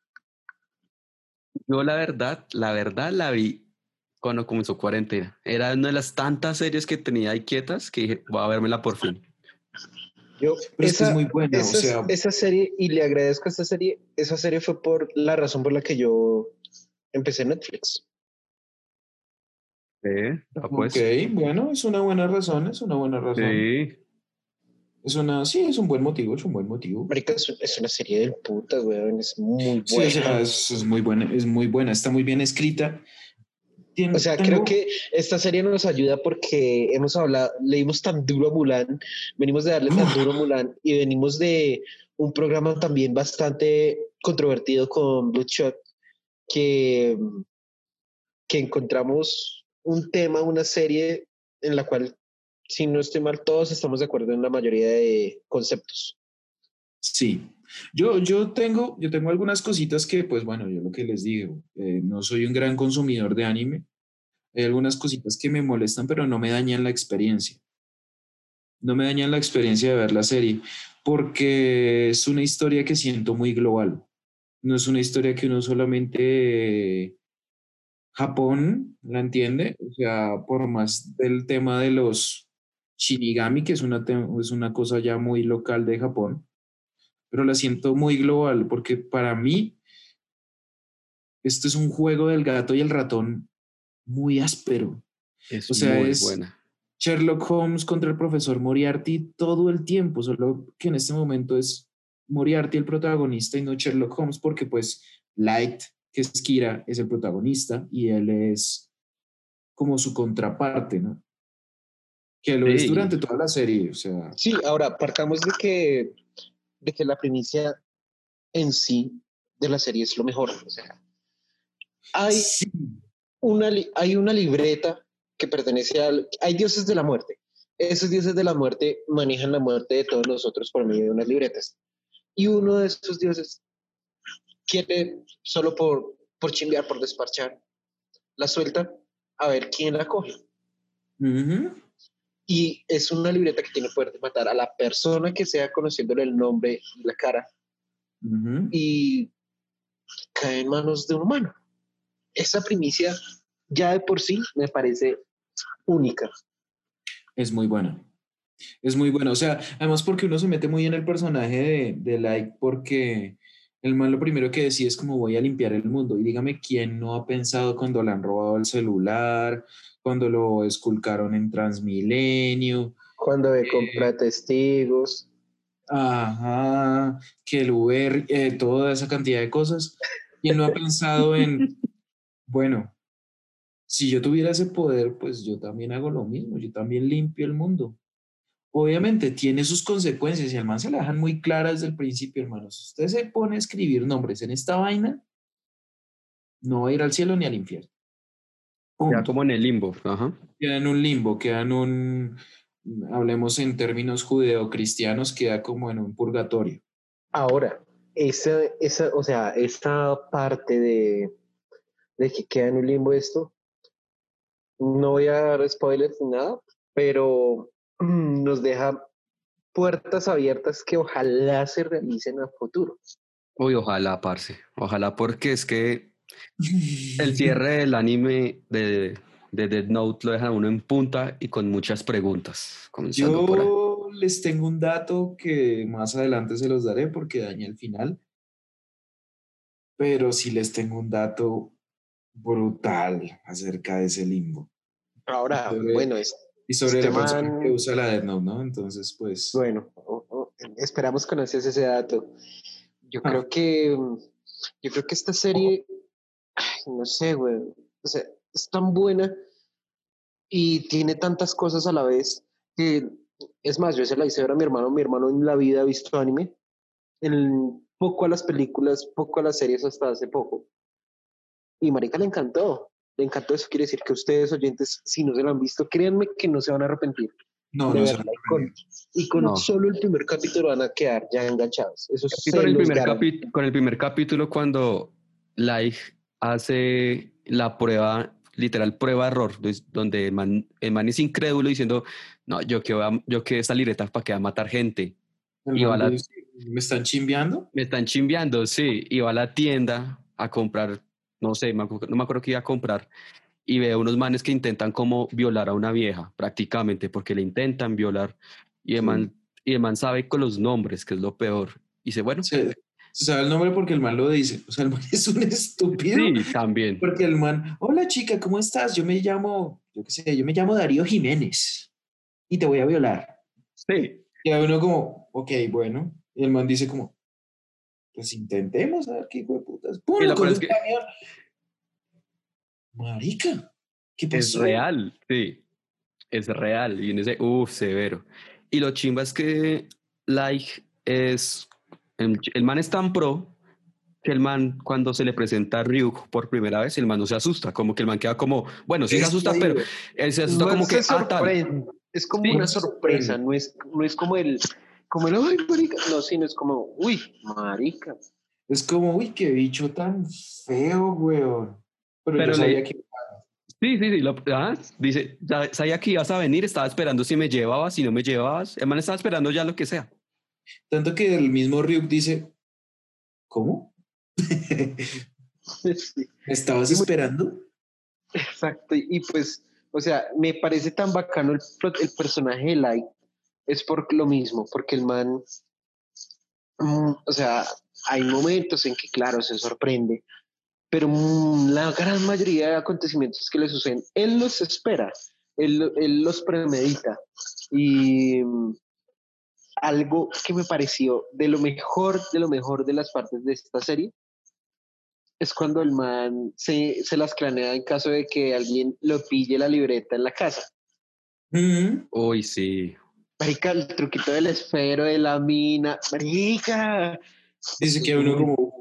yo la verdad, la verdad la vi cuando comenzó cuarentena. Era una de las tantas series que tenía ahí quietas que dije, voy a vérmela por fin. Yo, Pero es que es muy buena, o esa, sea- esa serie, y le agradezco a esta serie, esa serie fue por la razón por la que yo empecé Netflix. ¿Eh? Ah, pues. ok, bueno, es una buena razón, es una buena razón. Sí. Es una, sí, es un buen motivo, es un buen motivo. Marica, es, una serie del puta, weón, es muy Sí, buena. o sea, es, es muy buena, es muy buena, está muy bien escrita. Tiene- O sea, tengo- creo que esta serie nos ayuda porque hemos hablado, leímos tan duro a Mulan, venimos de darle tan duro a Mulan y venimos de un programa también bastante controvertido con Bloodshot, que, que encontramos un tema, una serie en la cual, si no estoy mal, todos estamos de acuerdo en la mayoría de conceptos. Sí, yo, yo, tengo, yo tengo algunas cositas que, pues bueno, yo lo que les digo, eh, no soy un gran consumidor de anime. Hay algunas cositas que me molestan, pero no me dañan la experiencia. No me dañan la experiencia de ver la serie, porque es una historia que siento muy global. No es una historia que uno solamente Japón la entiende, o sea, por más del tema de los Shinigami, que es una, es una cosa ya muy local de Japón, pero la siento muy global porque para mí esto es un juego del gato y el ratón muy áspero. Es O sea, muy es- buena. Sherlock Holmes contra el profesor Moriarty todo el tiempo, solo que en este momento es Moriarty el protagonista y no Sherlock Holmes porque pues Light, que es Kira, es el protagonista y él es como su contraparte, ¿no? Que lo es Sí. durante toda la serie, o sea. Sí, ahora partamos de que, de que la primicia en sí de la serie es lo mejor. O sea, hay, una, hay una libreta que pertenece al... Hay dioses de la muerte. Esos dioses de la muerte manejan la muerte de todos nosotros por medio de unas libretas. Y uno de esos dioses quiere, solo por, por chimbear, por desparchar, la suelta a ver quién la coge. ujú, Y es una libreta que tiene poder de matar a la persona que sea conociéndole el nombre y la cara y cae en manos de un humano. Esa primicia ya de por sí me parece única. Es muy buena. Es muy buena. O sea, además porque uno se mete muy en el personaje de, de Like porque el man lo primero que decía es como voy a limpiar el mundo. Y dígame quién no ha pensado cuando le han robado el celular, cuando lo esculcaron en Transmilenio, Cuando ve compra testigos. ajá, que el Uber, eh, toda esa cantidad de cosas. ¿Quién no ha pensado en, bueno, si yo tuviera ese poder, pues yo también hago lo mismo, yo también limpio el mundo. Obviamente tiene sus consecuencias y al man se la dejan muy claras desde el principio, hermanos. Si usted se pone a escribir nombres en esta vaina, no va a ir al cielo ni al infierno. Ya Punto. como en el limbo. Ajá. Queda en un limbo, queda en un, hablemos en términos judeocristianos, queda como en un purgatorio. Ahora, esa, esa, o sea, esta parte de, de que queda en un limbo esto, no voy a dar spoilers ni nada, pero nos deja puertas abiertas que ojalá se realicen a futuro. Uy, ojalá, parce. Ojalá, porque es que el cierre del anime de, de Dead Note lo deja a uno en punta y con muchas preguntas. Comenzando por ahí. Yo les tengo un dato que más adelante se los daré porque daña el final. Pero sí les tengo un dato brutal acerca de ese limbo. Ahora, bueno, es, Y sobre Este la man- que usa la Death Note, ¿no? Entonces, pues. bueno, esperamos conocer ese dato. Yo Ah. creo que, yo creo que esta serie, ay, no sé, güey, o sea, es tan buena y tiene tantas cosas a la vez que, es más, yo se la hice ver a mi hermano, mi hermano en la vida ha visto anime, en poco a las películas, poco a las series hasta hace poco. Y Marica le encantó, le encantó eso, quiere decir que ustedes oyentes, si no se lo han visto, créanme que no se van a arrepentir. No, no se. Y con, y con No. solo el primer capítulo van a quedar ya enganchados. Eso con el, primer con el primer capítulo, cuando Light hace la prueba, literal prueba error, pues, donde el man, el man es incrédulo diciendo, no, yo que, voy a- yo que esta libreta para que va a matar gente. Y va man la- ¿Me están chimbeando? Me están chimbeando, sí. Y va a la tienda a comprar, no sé, no me acuerdo qué iba a comprar. Y ve unos manes que intentan como violar a una vieja, prácticamente, porque le intentan violar. Y el, Sí. man, y el man sabe con los nombres, que es lo peor. Y dice, bueno, sí, Se, sabe el nombre porque el man lo dice. O sea, el man es un estúpido. también. Porque el man, hola chica, ¿cómo estás? Yo me llamo, yo qué sé, yo me llamo Darío Jiménez y te voy a violar. Sí. Y a uno como, ok, bueno. Y el man dice como, pues intentemos a ver qué hijo de putas. ¡Pum! Y lo lo peor coge es un que- camión. Marica, ¿qué pasó? Es real, sí. Es real. Y en ese, uff, severo. Y lo chimba es que Like es. El, el man es tan pro que el man, cuando se le presenta a Ryuk por primera vez, el man no se asusta. Como que el man queda como, bueno, sí se Es asusta, pero él se asusta No como se que, ah, Es como Sí. una sorpresa, no es, no es como el, como el, ay, marica. No, sino es como, uy, marica. Es como, uy, qué bicho tan feo, weón. Pero, Pero yo sabía le- que Sí, sí, sí. Lo, ah, dice, ya sabía que ibas a venir, estaba esperando si me llevabas, si no me llevabas. El man estaba esperando ya lo que sea. Tanto que el mismo Ryuk dice, ¿cómo? Sí, ¿Me estabas esperando? exacto. Y pues, o sea, me parece tan bacano el personaje de Light. Es por lo mismo, porque el man, mm, o sea, hay momentos en que, claro, se sorprende, pero mm, la gran mayoría de acontecimientos que le suceden, él los espera, él, él los premedita. Y mm, algo que me pareció de lo mejor, de lo mejor de las partes de esta serie, es cuando el man se, se las planea en caso de que alguien lo pille la libreta en la casa. Mm, Uy, sí. Marica, el truquito del esfero, de la mina. Marica. Dice que uno como...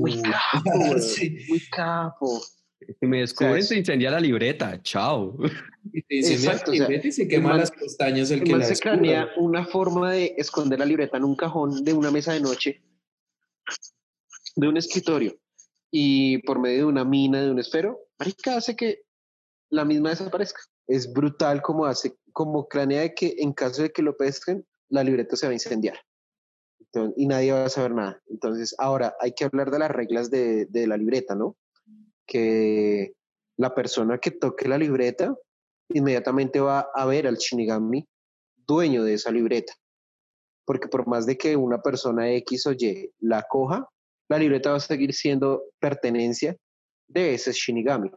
Muy uh, capo, weón, sí. Muy capo. Si me descubren, es- se incendia la libreta. Chao. Y te incendia Exacto, la o sea, libreta y se las pestañas el, que la se descubra. cranea una forma de esconder la libreta en un cajón de una mesa de noche, de un escritorio, y por medio de una mina, de un esfero, marica hace que la misma desaparezca. Es brutal como hace, como cranea de que en caso de que lo pesquen, la libreta se va a incendiar. Entonces, y nadie va a saber nada. Entonces, ahora hay que hablar de las reglas de, de la libreta, ¿no? Que la persona que toque la libreta inmediatamente va a ver al Shinigami dueño de esa libreta. Porque por más de que una persona X o Y la coja, la libreta va a seguir siendo pertenencia de ese Shinigami,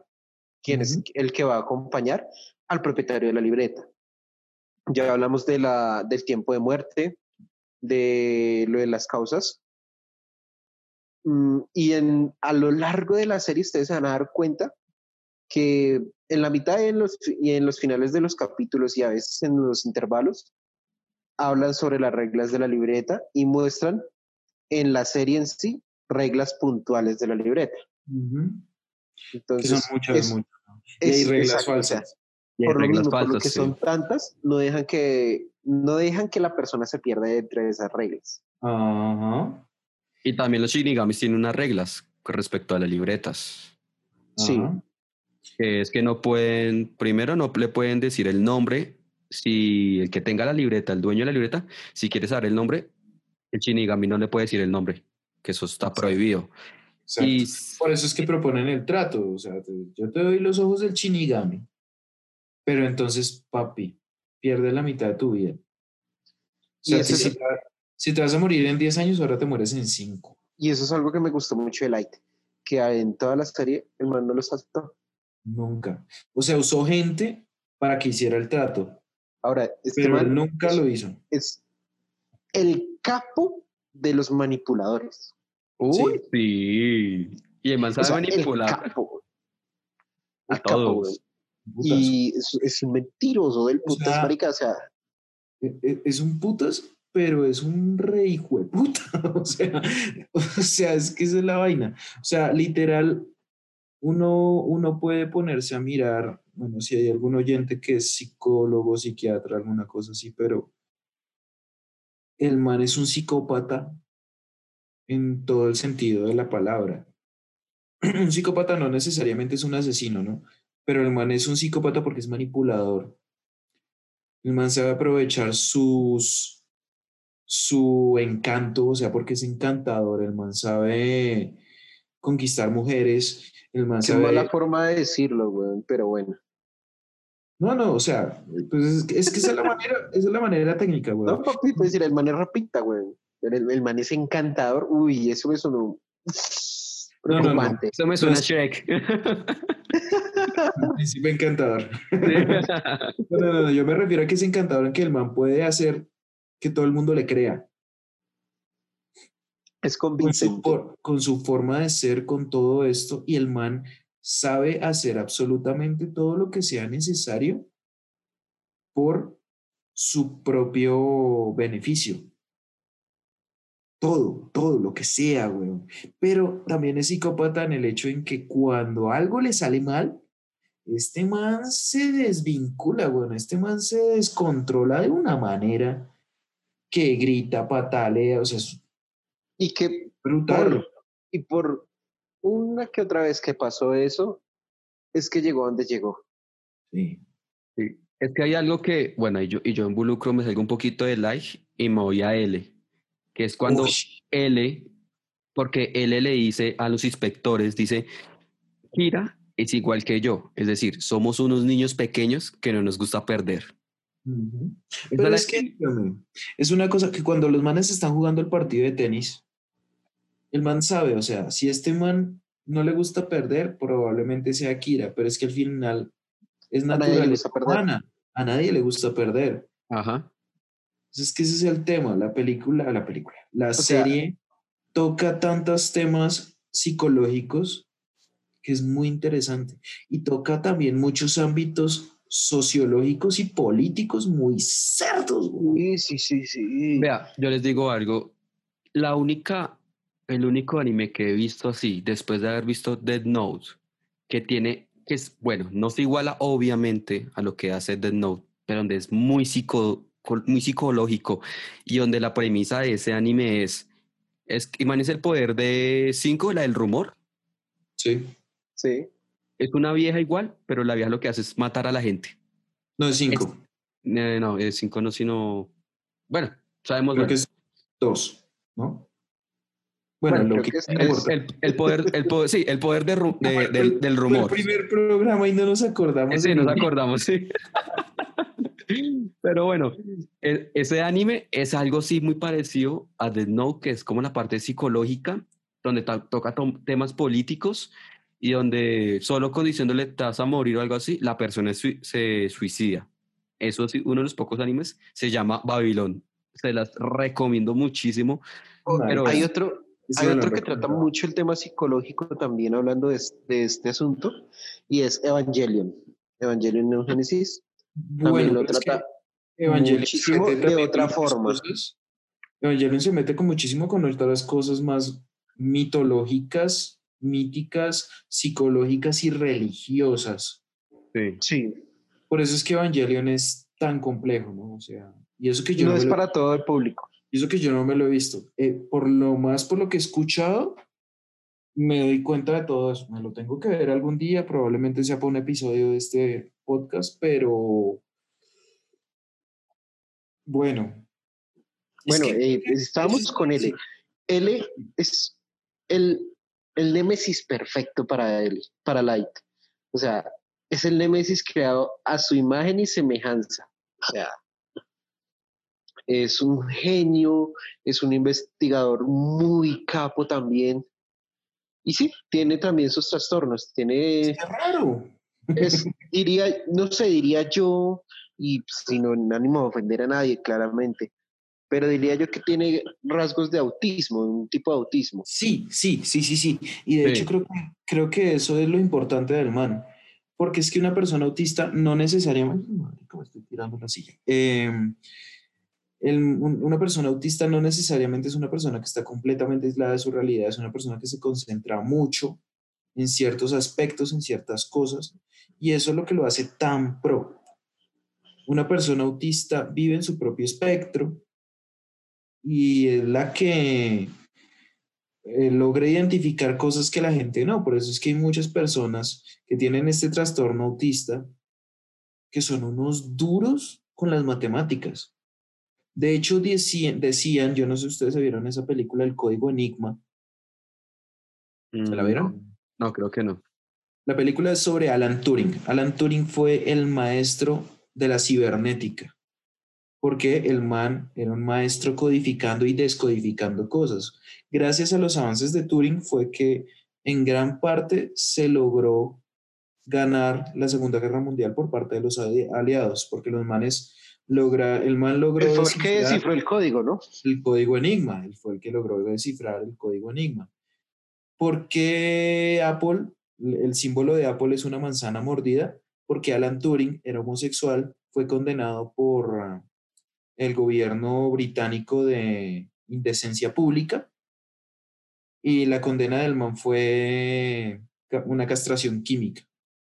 quien es Ujú. el que va a acompañar al propietario de la libreta. Ya hablamos de la, del tiempo de muerte, de lo de las causas. Mm, y en, a lo largo de la serie ustedes se van a dar cuenta que en la mitad y en los, y en los finales de los capítulos y a veces en los intervalos hablan sobre las reglas de la libreta y muestran en la serie en sí reglas puntuales de la libreta. Que Entonces, son muchas, es- muchas. ¿no? Y hay es- reglas exacto, o sea, falsas. Y por lo reglas mismo, por lo falsas, que sí. son tantas, no dejan que no dejan que la persona se pierda entre esas reglas. Ajá. Y también los shinigamis tienen unas reglas con respecto a las libretas. Sí. es que no pueden, primero no le pueden decir el nombre, si el que tenga la libreta, el dueño de la libreta, si quiere saber el nombre, el Shinigami no le puede decir el nombre, que eso está Exacto. prohibido. Exacto. Y Por eso es que proponen el trato. O sea, yo te doy los ojos del Shinigami. Pero entonces, papi, pierde la mitad de tu vida. O sea, si, es- te, si te vas a morir en 10 años, ahora te mueres en 5. Y eso es algo que me gustó mucho de Light, que en toda la serie el man no los aceptó. Nunca. O sea, usó gente para que hiciera el trato. Ahora, este Pero él nunca es, lo hizo. es el capo de los manipuladores. Uy, sí. Y el man O sabe el manipular capo. a El todos. Putas. Y es, es un mentiroso del O putas, sea, marica. O sea, E- e- Es un putas, pero es un re hijo de puta. O sea, o sea, es que esa es la vaina. O sea, literal, uno, uno puede ponerse a mirar, bueno, si hay algún oyente que es psicólogo, psiquiatra, alguna cosa así, pero el man es un psicópata en todo el sentido de la palabra. Un psicópata no necesariamente es un asesino, ¿no? Pero el man es un psicópata porque es manipulador. El man sabe aprovechar sus, su encanto, o sea, porque es encantador. El man sabe conquistar mujeres. El man qué sabe. mala forma de decirlo, güey, pero bueno. No, no, o sea, pues es, que- es que esa es la manera, esa es la manera técnica, güey. No, papi, puedes decir, el man es rapita, güey. El man es encantador. Uy, eso me sonó No, no, no. Eso me suena a Shrek. Príncipe encantador. No, no, no, yo me refiero a que es encantador en que el man puede hacer que todo el mundo le crea. Es con su, convincente. por- con su forma de ser, con todo esto, y el man sabe hacer absolutamente todo lo que sea necesario por su propio beneficio. Todo, todo lo que sea, weón. Pero también es psicópata en el hecho en que cuando algo le sale mal, este man se desvincula, weón. Este man se descontrola de una manera que grita, patalea, o sea, es Y que brutal. por, y por una que otra vez que pasó eso, es que llegó donde llegó. Sí. Sí. Es que hay algo que, bueno, y yo, y yo involucro, me salgo un poquito de like y me voy a L, que es cuando Uy, L, porque L le dice a los inspectores, dice, Kira es igual que yo, es decir, somos unos niños pequeños que no nos gusta perder. Pero es que es una cosa que cuando los manes están jugando el partido de tenis, el man sabe, o sea, si este man no le gusta perder, probablemente sea Kira, pero es que al final es A nadie le gusta perder. humana. A nadie le gusta perder. Ajá. Entonces, es que ese es el tema, la película, la película, la sea- serie toca tantos temas psicológicos que es muy interesante y toca también muchos ámbitos sociológicos y políticos muy cerdos. güey. Sí, sí, sí. Vea, yo les digo algo. La única, el único anime que he visto así, después de haber visto Dead Note, que tiene, que es, bueno, no se iguala obviamente a lo que hace Dead Note, pero donde es muy, psico, muy psicológico y donde la premisa de ese anime es, es imagínense el poder de 5, la del rumor. Sí. Sí. Es una vieja igual, pero la vieja lo que hace es matar a la gente. No es cinco. Eh, no, es 5 no, sino... Bueno, sabemos... Creo bueno. que es dos, ¿no? Bueno, Bueno, lo que, que es importa. El, el poder, el poder, sí, el poder de de- del, el- del fue rumor. El primer programa y no nos acordamos. Sí, nos acordamos, sí. Pero bueno, e- ese anime es algo sí muy parecido a Death Note, que es como la parte psicológica, donde toca temas políticos y donde solo con diciéndole vas a morir o algo así, la persona se suicida. Eso sí, uno de los pocos animes se llama Babilón. Se las recomiendo muchísimo. Pero Hay otro, Ese hay otro que trata mucho el tema psicológico también hablando de, es- de este asunto y es Evangelion. Evangelion también Bueno, lo pero es que trata Evangelion muchísimo se mete de otra forma. cosas. Evangelion se mete con muchísimo con otras cosas más mitológicas, míticas, psicológicas y religiosas. Sí. Sí, Por eso es que Evangelion es tan complejo, ¿no? O sea, y eso que yo no no, es lo- para todo el público. y eso que yo no me lo he visto. Eh, por lo más por lo que he escuchado, me doy cuenta de todo eso. Me lo tengo que ver algún día, probablemente sea para un episodio de este podcast, pero bueno. Es Bueno, que- eh, estábamos es- con L. L es el, el némesis perfecto para él, para Light. O sea, es el némesis creado a su imagen y semejanza. O sea, es un genio, es un investigador muy capo también. Y sí, tiene también sus trastornos. Tiene, es raro. Es, diría, no sé, diría yo, y sin ánimo de ofender a nadie, claramente, pero diría yo que tiene rasgos de autismo, un tipo de autismo. Sí, sí, sí, sí, sí. Y de Sí. hecho creo, que- creo que eso es lo importante del man. Porque es que una persona autista no necesariamente... Marica, me estoy tirando la silla. Eh, el- un- una persona autista no necesariamente es una persona que está completamente aislada de su realidad, es una persona que se concentra mucho en ciertos aspectos, en ciertas cosas, y eso es lo que lo hace tan pro. Una persona autista vive en su propio espectro y es la que eh, logra identificar cosas que la gente no. Por eso es que hay muchas personas que tienen este trastorno autista que son unos duros con las matemáticas. De hecho, decían, decían, yo no sé si ustedes se vieron esa película, El Código Enigma. ¿Se la Mm, vieron? No, creo que no. La película es sobre Alan Turing. Alan Turing fue el maestro de la cibernética, porque el man era un maestro codificando y descodificando cosas. Gracias a los avances de Turing fue que en gran parte se logró ganar la Segunda Guerra Mundial por parte de los ali- aliados, porque los manes logra, el man logró Él fue el que descifró el código, ¿no? el código Enigma. Él fue el que logró descifrar el código Enigma. ¿Por qué Apple, el símbolo de Apple es una manzana mordida? Porque Alan Turing era homosexual, fue condenado por el gobierno británico de indecencia pública y la condena del man fue una castración química.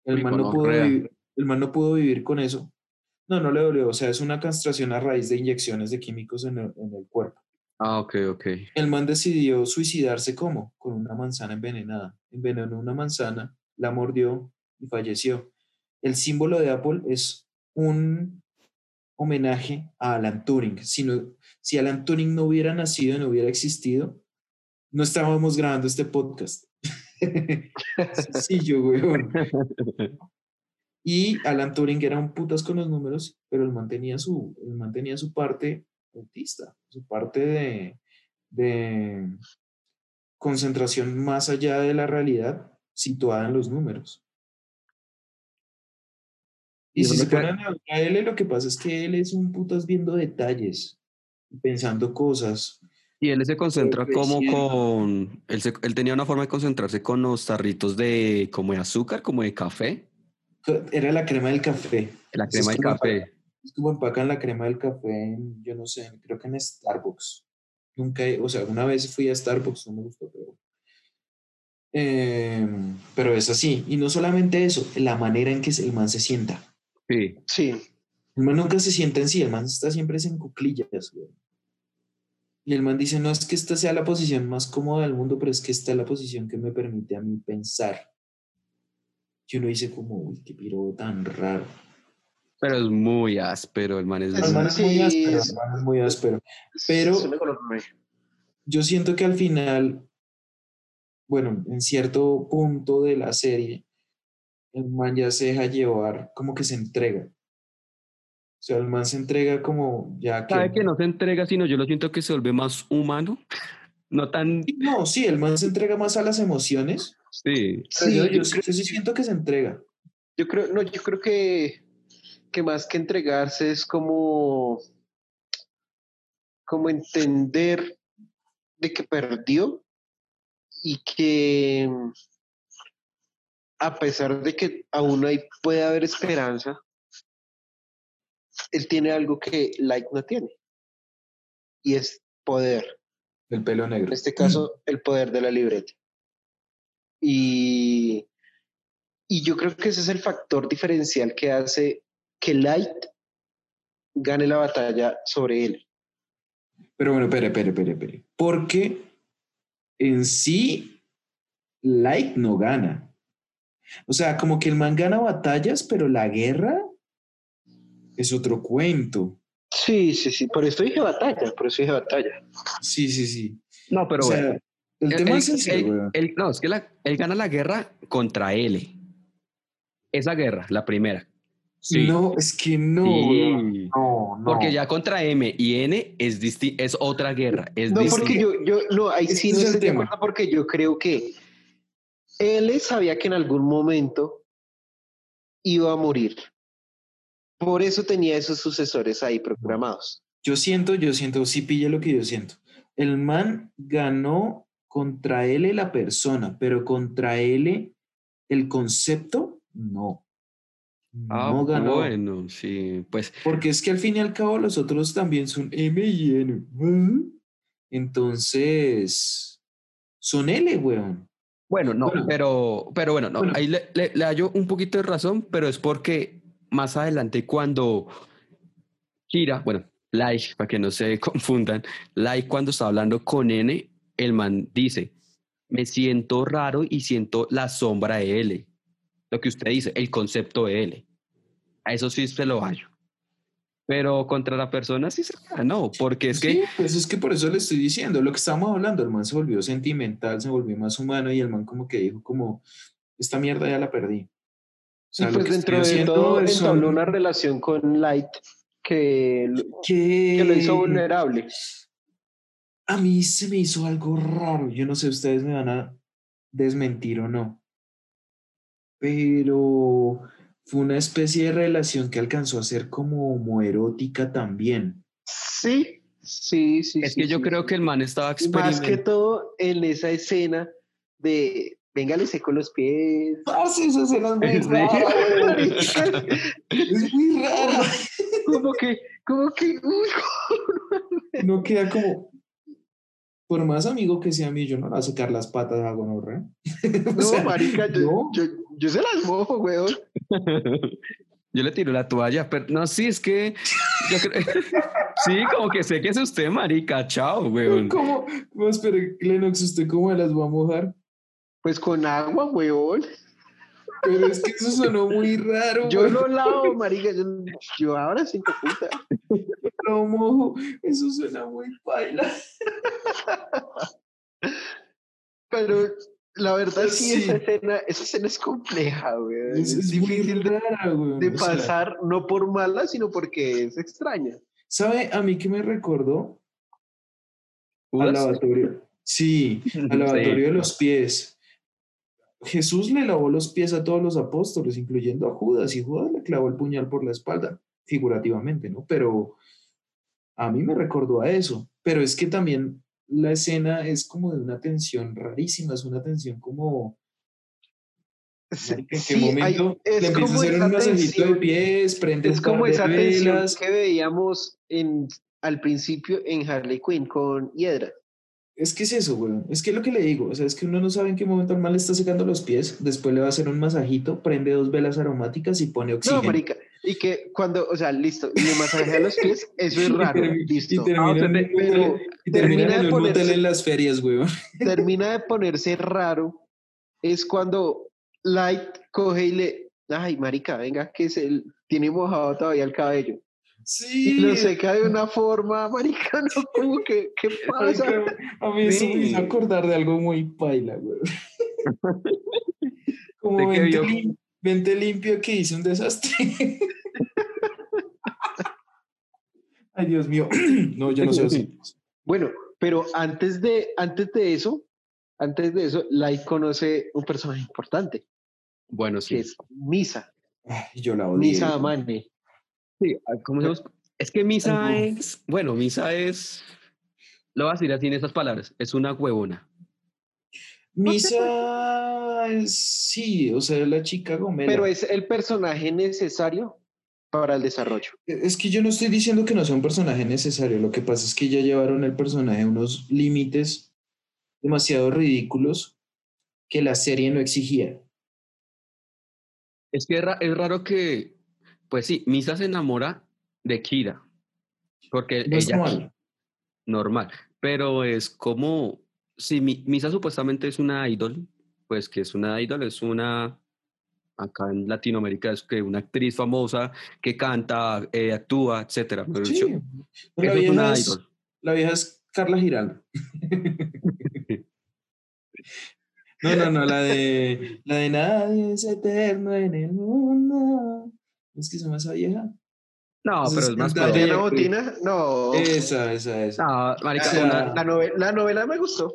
El Uy, man, no pudo gonorrea. vivir, el man no pudo vivir con eso. No, no le dolió. O sea, es una castración a raíz de inyecciones de químicos en el, en el cuerpo. Ah, ok, ok. El man decidió suicidarse ¿cómo? Con una manzana envenenada. Envenenó una manzana, la mordió y falleció. El símbolo de Apple es un homenaje a Alan Turing. Si, no- si Alan Turing no hubiera nacido y no hubiera existido, no estábamos grabando este podcast. Sencillo, weón. Y Alan Turing era un putas con los números, pero él mantenía su, él mantenía su parte autista, su parte de, de concentración más allá de la realidad situada en los números. Y si se ponen a ver a él, lo que pasa es que él es un putas viendo detalles, pensando cosas. Y él se concentra como creciendo. con... Él, se- él tenía una forma de concentrarse con los tarritos de... como de azúcar, como de café. Era la crema del café. La crema de como café. Es como empacan la crema del café en, yo no sé, creo que en Starbucks. Nunca, o sea, una vez fui a Starbucks, no me gustó, pero... Em, pero es así. Y no solamente eso, la manera en que el man se sienta. Sí. Sí. El man nunca se sienta en sí, el man está siempre en cuclillas. güey. Y el man dice, no es que esta sea la posición más cómoda del mundo, pero es que esta es la posición que me permite a mí pensar. Y uno dice como, uy, qué piro tan raro. Pero es muy áspero, el man es El muy- man es muy áspero, es- el man es muy áspero. Pero- yo siento que al final, bueno, en cierto punto de la serie, el man ya se deja llevar, como que se entrega. O sea, el man se entrega como ya que... ¿Sabe que no se entrega, sino yo lo siento que se vuelve más humano? No tan... No, sí, el man se entrega más a las emociones. Sí. pero Sí, yo, yo yo sí- creo- yo sí siento que se entrega. Yo creo, no, yo creo que, que más que entregarse es como, como entender de que perdió y que a pesar de que aún hay, puede haber esperanza, él tiene algo que Light no tiene. Y es poder. El pelo negro. En este caso, el poder de la libreta. Y, y yo creo que ese es el factor diferencial que hace que Light gane la batalla sobre él. Pero bueno, espere, espere, espere, espere. Porque en sí, Light no gana. O sea, como que el man gana batallas, pero la guerra es otro cuento. Sí, sí, sí. Por eso dije batalla, por eso dije batalla. Sí, sí, sí. No, pero o sea, bueno. el tema es ese, weón. él- no, es que la- él gana la guerra contra L. Esa guerra, la primera. Sí. No, es que no, Sí. No, no. Porque ya contra M y N es, disti- es otra guerra. Es No, porque yo, yo, no, ahí sí no el estoy de tema. acuerdo porque yo creo que él sabía que en algún momento iba a morir. Por eso tenía esos sucesores ahí programados. Yo siento, yo siento, sí pilla lo que yo siento. El man ganó contra L la persona, pero contra L el concepto, no. Ah, No ganó. bueno, sí. Pues Porque es que al fin y al cabo los otros también son M y N. ¿eh? Entonces, son L, weón. Bueno, no, Bueno. pero, pero bueno, no, Bueno. ahí le, le, le hallo un poquito de razón, pero es porque más adelante cuando Kira, bueno, Like, para que no se confundan, Like cuando está hablando con N, el man dice, me siento raro y siento la sombra de L. Lo que usted dice, el concepto de L. A eso sí se lo hallo. Pero contra la persona sí se no, porque es que... Sí, pues es que por eso le estoy diciendo lo que estábamos hablando. El man se volvió sentimental, se volvió más humano y el man como que dijo como, esta mierda ya la perdí. O sea, y pues dentro de haciendo todo es entabló son- una relación con Light que, lo- que, que lo hizo vulnerable. A mí se me hizo algo raro. Yo no sé, ustedes me van a desmentir o no. Pero fue una especie de relación que alcanzó a ser como homoerótica también. Sí, sí, sí. Es sí, que yo sí, creo que el man estaba Y Más que experimentando. todo en esa escena de venga, le seco los pies. Parce, esa escena es muy Sí. rara, weón. Marica, Es muy rara. como que, como que, No queda como. Por más amigo que sea a mí, yo no le voy a sacar las patas a gonorrea. O no, sea, marica, yo, no. yo, yo se las mojo, weón. Yo le tiro la toalla, pero no, sí, es que yo creo- sí, como que sé que es usted, marica, chao, weón. ¿Cómo? No, espere, Lennox, ¿usted cómo las va a mojar? Pues con agua, weón. Pero es que eso sonó muy raro. Yo weón. lo lavo, marica. Yo, yo ahora sí, puta. lo mojo. Eso suena muy baila. Pero la verdad sí, Sí. esa escena, esa escena es compleja, weón. Es, Es, es muy difícil de, rara, güey. de O sea, pasar, no por mala, sino porque es extraña. ¿Sabe a mí que me recordó? Al lavatorio. Sí, al Sí. lavatorio de los pies. Jesús le lavó los pies a todos los apóstoles, incluyendo a Judas, y Judas le clavó el puñal por la espalda, figurativamente, ¿no? Pero a mí me recordó a eso. Pero es que también la escena es como de una tensión rarísima, es una tensión como ¿En qué sí, hay- momento es le empieza a como hacer un masajito de pies, prende Es como esa tensión que veíamos en, al principio en Harley Quinn con Hiedra. Es que es eso, güey. Es que es lo que le digo. O sea, es que uno no sabe en qué momento el mal le está secando los pies. Después le va a hacer un masajito, prende dos velas aromáticas y pone No, oxígeno. marica. Y que cuando, o sea, listo, y le masajea los pies, eso es raro, listo. Y termina, en, un pero motel- y termina termina en de ponerse- en las ferias, güey. termina de ponerse raro es cuando Light coge y le, ay, marica, venga, que se tiene mojado todavía el cabello. Sí. Y lo seca de una forma, marica, no, como que, ¿qué pasa? Marica, A mí eso me hizo acordar de algo muy paila, güey. Como ¿De qué vente, vio? lim- vente limpio que hice un desastre. Ay, Dios mío. No, yo no soy así. Bueno, pero antes de, antes de eso, antes de eso, Light conoce un personaje importante, Bueno, que sí. es Misa, Ay, yo la odio. Misa Amane. Sí, ¿cómo se llama? Es que Misa es, bueno, Misa es, lo voy a decir así en esas palabras, es una huevona. Misa es, sí, o sea, es la chica gomela. Pero es el personaje necesario para el desarrollo. Es que yo no estoy diciendo que no sea un personaje necesario, lo que pasa es que ya llevaron el personaje a unos límites demasiado ridículos que la serie no exigía. Es que es, ra- es raro que, pues sí, Misa se enamora de Kira, porque No es ella normal. normal, pero es como, si Mi- Misa supuestamente es una idol, pues que es una idol, es una, acá en Latinoamérica es que una actriz famosa que canta, eh, actúa, etcétera. Sí. la, es vieja es, la vieja es Carla Giraldo. No, no, no, la de la de nadie es eterno en el mundo. Es que se llama esa vieja. No, Pues pero es más ¿Diana Botina? No. Esa, esa, esa. No, marica, O sea, una- La, novela, la novela me gustó.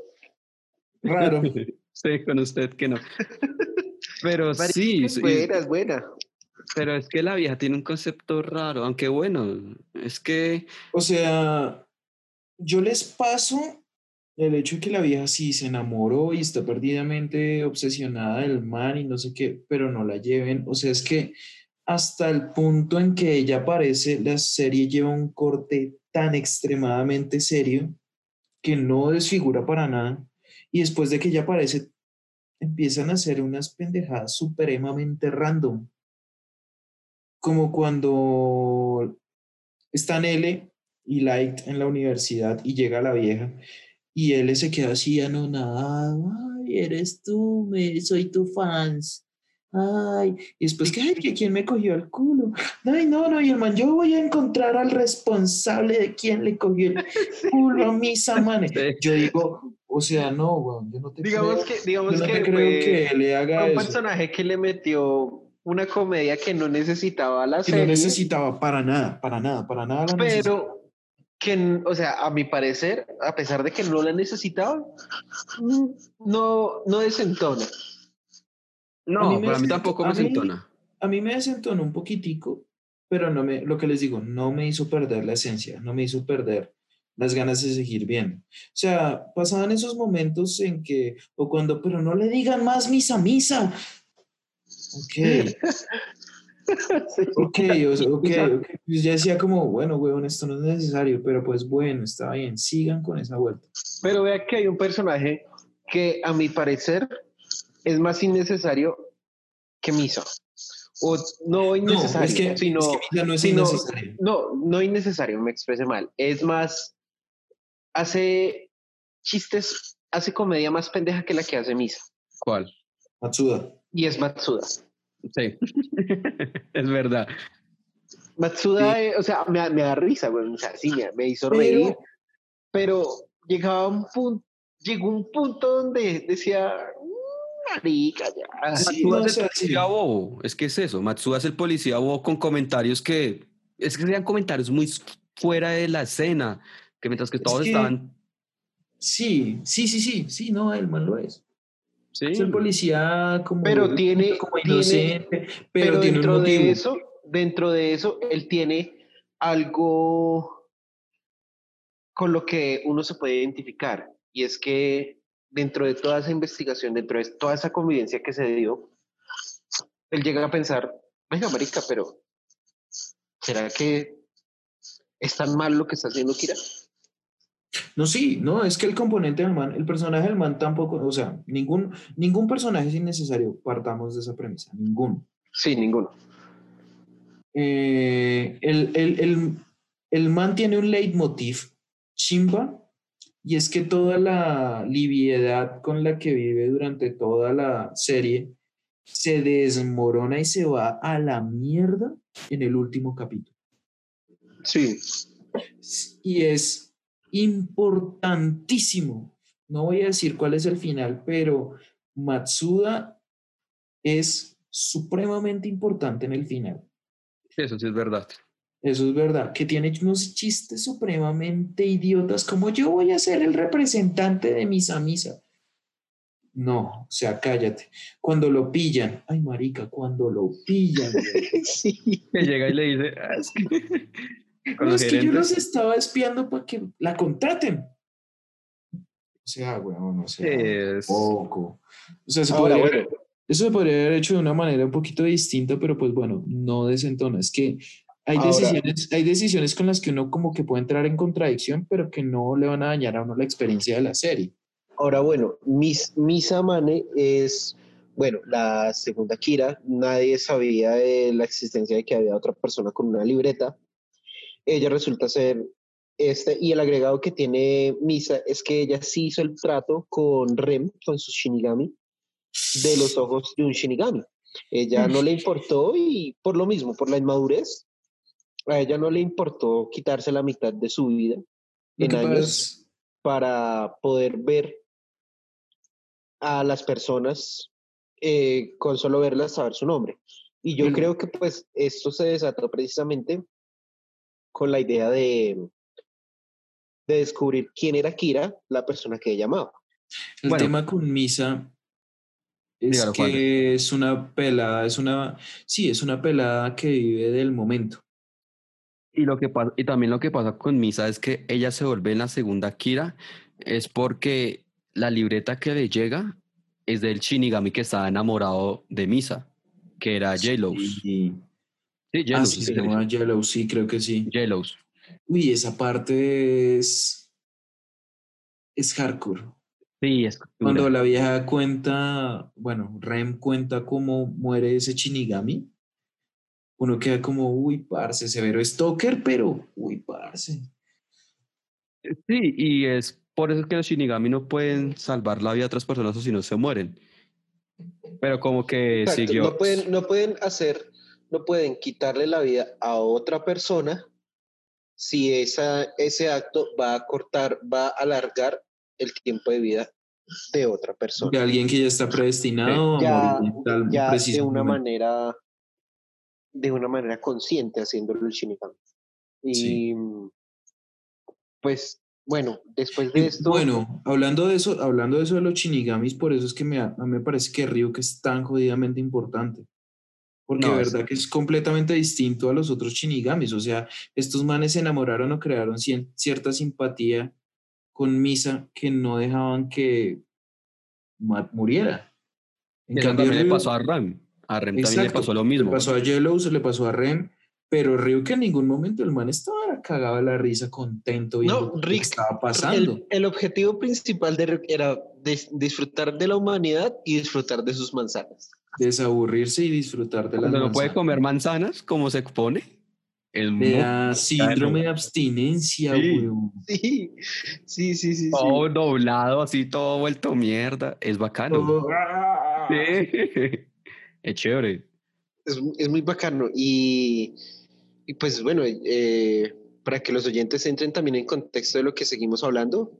Raro. Sí, con usted que no. Pero Marica, sí, es buena, es buena. pero es que la vieja tiene un concepto raro, aunque bueno, es que O sea, yo les paso el hecho de que la vieja sí se enamoró y está perdidamente obsesionada del man y no sé qué, pero no la lleven. O sea, es que hasta el punto en que ella aparece, la serie lleva un corte tan extremadamente serio que no desfigura para nada. Y después de que ella aparece, empiezan a hacer unas pendejadas supremamente random. Como cuando están L y Light en la universidad y llega la vieja y él se queda así anonadado. Ay, eres tú, me, soy tu fans. Ay, y después que, ay, que quién me cogió el culo. Ay, no, no, y el man, yo voy a encontrar al responsable de quién le cogió el culo a mis amanes. Yo digo, o sea, no, weón, yo no te Digamos creo, que, digamos no que, te creo fue que le haga un eso. personaje que le metió una comedia que no necesitaba la Que no necesitaba para nada, para nada, para nada la pero que, o sea, a mi parecer, a pesar de que no la necesitaba, no, no desentona. no, mí para mí tampoco a me mí- sintona. a mí me desentonó un poquitico, pero no me, lo que les digo, no me hizo perder la esencia, no me hizo perder las ganas de seguir viendo. O sea, pasaban esos momentos en que, o cuando, pero no le digan más misa, misa. Ok, ok, o sea, ok, ok. Pues ya decía como, bueno, weón, esto no es necesario, pero pues bueno, está bien, sigan con esa vuelta. Pero vea que hay un personaje que a mi parecer es más innecesario que Misa. O no No, innecesario, es que, sino, es que no es sino- innecesario. no, no innecesario, me expresé mal. Es más, hace chistes, hace comedia más pendeja que la que hace Misa. ¿Cuál? Matsuda. Y es Matsuda. Sí, es verdad. Matsuda, eh, o sea, me, da- me da risa, güey. O sea, sí, me, me hizo Pero- reír. Pero llegaba un punto, llegó un punto donde decía, "Mm, marica, ya. Sí, Matsuda no, es el policía sí. bobo, es que es eso, Matsuda es el policía bobo con comentarios que, es que serían comentarios muy fuera de la escena, que mientras que Es todos que- estaban, Sí, sí, sí, sí, sí, no, el man lo es. sí, Es el policía como, Pero tiene- como tiene- inocente, pero, Pero, tiene un dentro de eso, dentro de eso, él tiene algo con lo que uno se puede identificar. Y es que dentro de toda esa investigación, dentro de toda esa convivencia que se dio, él llega a pensar, venga, marica, pero ¿será que es tan mal lo que está haciendo Kira? No, sí, no, es que el componente del man, el personaje del man tampoco, o sea, ningún, ningún personaje es innecesario, partamos de esa premisa, ninguno. Sí, ninguno. Eh, el, el, el, el man tiene un leitmotiv chimba y es que toda la liviedad con la que vive durante toda la serie se desmorona y se va a la mierda en el último capítulo. Sí. Y es importantísimo. No voy a decir cuál es el final, pero Matsuda es supremamente importante en el final. Eso sí es verdad. Eso es verdad, que tiene unos chistes supremamente idiotas, como yo voy a ser el representante de misa misa. No, o sea, cállate. Cuando lo pillan, ay marica, cuando lo pillan. güey. sí. Que llega y le dice, "Ah, es que... con No, los es que yo gerentes". los estaba espiando para que la contraten. O sea, weón, o sea, Es- poco. O sea, se Ahora, podría- bueno, eso se podría haber hecho de una manera un poquito distinta, pero pues bueno, no desentona. Es que hay Ahora- decisiones, hay decisiones con las que uno como que puede entrar en contradicción, pero que no le van a dañar a uno la experiencia de la serie. ahora bueno, Mis, Misa Mane es, bueno, la segunda Kira. Nadie sabía de la existencia de que había otra persona con una libreta. Ella resulta ser este, y el agregado que tiene Misa es que ella sí hizo el trato con Rem, con su Shinigami, de los ojos de un Shinigami. Ella no le importó y por lo mismo, por la inmadurez, a ella no le importó quitarse la mitad de su vida en años para poder ver a las personas eh, con solo verlas saber su nombre. Y yo creo que pues esto se desató precisamente con la idea de, de descubrir quién era Kira, la persona que ella amaba. El Bueno. tema con Misa es Dígalo, Juan. que es una pelada, es una, sí, es una pelada que vive del momento. Y, lo que pasa, y también lo que pasa con Misa es que ella se vuelve en la segunda Kira, es porque la libreta que le llega es del Shinigami que estaba enamorado de Misa, que era J-Los. Sí. Sí, Ah, sí, sí se llama dice. Yellow, sí, creo que sí. J-Los. Uy, esa parte es, es hardcore. Sí, es Cuando la vieja cuenta, bueno, Rem cuenta cómo muere ese Shinigami, uno queda como, uy, parce, severo stalker, pero, uy, parce. Sí, y es por eso que los Shinigami no pueden salvar la vida de otras personas o si no se mueren. Pero como que Exacto, siguió. No pueden, no pueden hacer, no pueden quitarle la vida a otra persona si esa, ese acto va a cortar, va a alargar el tiempo de vida de otra persona. De alguien que ya está predestinado ya, a morir tal ya de una manera de una manera consciente haciéndolo el Shinigami. Y Sí. pues bueno, después de esto, Bueno, hablando de eso, hablando de eso de los shinigamis, por eso es que me, a mí me parece que Ryuk es tan jodidamente importante. Porque No, de es- verdad que es completamente distinto a los otros shinigamis. O sea, estos manes se enamoraron o crearon cien- cierta simpatía con Misa que no dejaban que Matt muriera. En Eso cambio, también le pasó a Ram. A Rem también le Exacto, pasó lo mismo. Le pasó a Yellow, se le pasó a Ren, pero Ryuk en ningún momento el man estaba cagado de la risa, contento viendo No, que Rick, estaba pasando. el, el objetivo principal de Rick era dis- disfrutar de la humanidad y disfrutar de sus manzanas. Desaburrirse y disfrutar de Cuando no puede comer manzanas, ¿cómo se pone? El síndrome de abstinencia, Sí. weón. Sí, sí, sí, sí. todo doblado, así todo vuelto mierda. Es bacano. Sí. Es chévere. Es, es muy bacano. Y, y pues bueno, eh, para que los oyentes entren también en contexto de lo que seguimos hablando,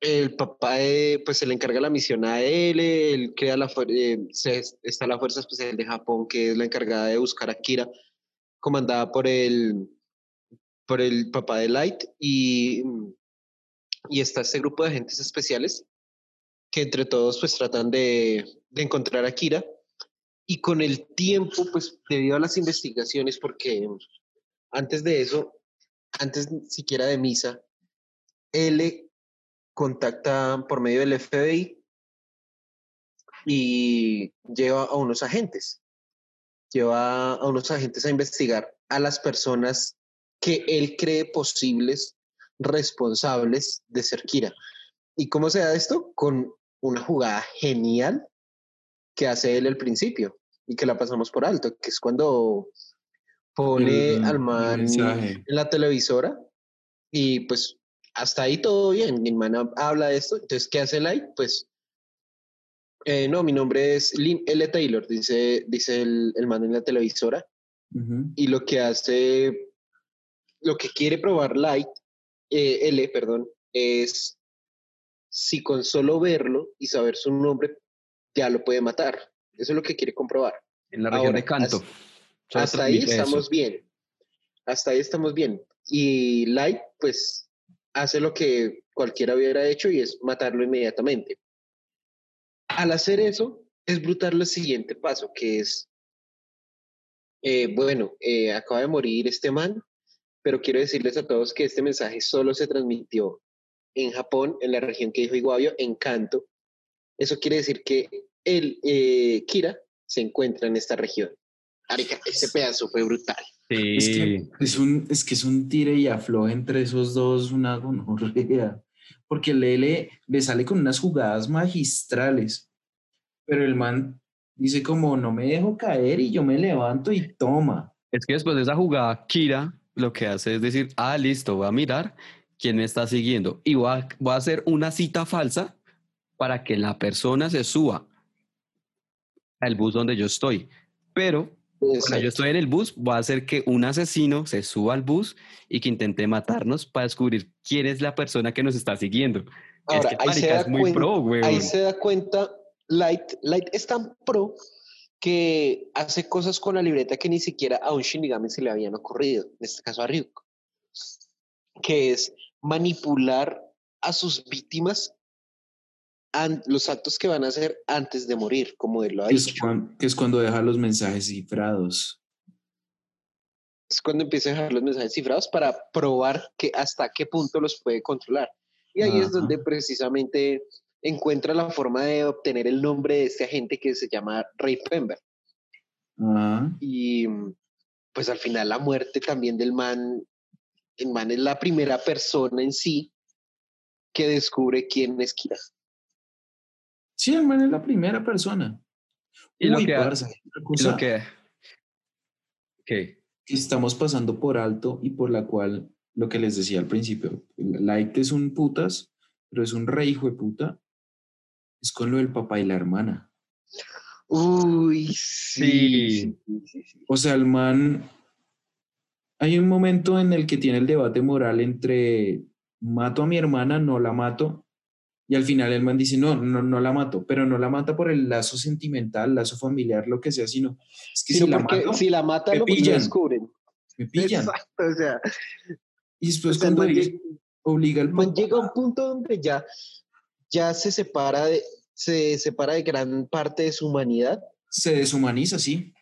el papá de- pues se le encarga la misión a él, él crea la, eh, está la Fuerza Especial de Japón, que es la encargada de buscar a Kira, comandada por el, por el papá de Light, y, y está este grupo de agentes especiales que entre todos pues tratan de, de encontrar a Kira y con el tiempo, pues debido a las investigaciones, porque antes de eso, antes siquiera de misa, él contacta por medio del FBI y lleva a unos agentes lleva a unos agentes a investigar a las personas que él cree posibles responsables de ser Kira. ¿Y cómo se da esto? Con una jugada genial que hace él al principio y que la pasamos por alto, que es cuando pone al man en la televisora y pues hasta ahí todo bien. Mi hermana habla de esto, entonces ¿qué hace Light? Pues eh, no, mi nombre es Lynn L. Taylor, dice, dice el, el man en la televisora y lo que hace, lo que quiere probar Light, eh, L, perdón, es si con solo verlo y saber su nombre ya lo puede matar. Eso es lo que quiere comprobar. En la región Ahora, de Canto. hasta- ahí eso. estamos bien. Hasta ahí estamos bien. Y Light, pues, hace lo que cualquiera hubiera hecho y es matarlo inmediatamente. Al hacer eso, es brutal el siguiente paso, que es, eh, bueno, eh, acaba de morir este man, pero quiero decirles a todos que este mensaje solo se transmitió en Japón, en la región que dijo Iguavio, en Kanto. Eso quiere decir que el eh, Kira se encuentra en esta región. Arica, ese pedazo fue brutal. Sí. Es que es un, es que es un tire y afloje entre esos dos, una gonorrea. Porque Lele le sale con unas jugadas magistrales. Pero el man dice como no me dejo caer y yo me levanto y toma. Es que después de esa jugada, Kira lo que hace es decir, ah, listo, voy a mirar quién me está siguiendo y voy a, voy a hacer una cita falsa para que la persona se suba al bus donde yo estoy. Pero cuando yo estoy en el bus, voy a hacer que un asesino se suba al bus y que intente matarnos para descubrir quién es la persona que nos está siguiendo. Ahora, es que, ahí, se marica, da es muy cuenta, pro, güey. ahí se da cuenta, Light, Light es tan pro que hace cosas con la libreta que ni siquiera a un Shinigami se le habían ocurrido, en este caso a Ryuk, que es manipular a sus víctimas los actos que van a hacer antes de morir, como él lo ha es, dicho. que es cuando deja los mensajes cifrados. Es cuando empieza a dejar los mensajes cifrados para probar que hasta qué punto los puede controlar. Y ahí es donde precisamente encuentra la forma de obtener el nombre de este agente que se llama Ray Pember. Ah, Y pues al final la muerte también del man, el man es la primera persona en sí que descubre quién es Kira. Sí, el man es la primera persona. Y lo Uy, que ha- parce, otra Y lo que... Que estamos pasando por alto y por la cual, lo que les decía al principio, Light es un putas, pero es un rey hijo de puta, es con lo del papá y la hermana. Uy, Sí. O sea, el man, hay un momento en el que tiene el debate moral entre mato a mi hermana, no la mato, y al final el man dice, no, no, no la mato, pero no la mata por el lazo sentimental, lazo familiar, lo que sea, sino es que Sino si la mato, si la mata me lo, pillan. descubren. me pillan. Exacto, o sea, Y después O sea, el cuando man él obliga al man llega a un punto donde ya, ya se separa de se separa de gran parte de su humanidad se deshumaniza, sí.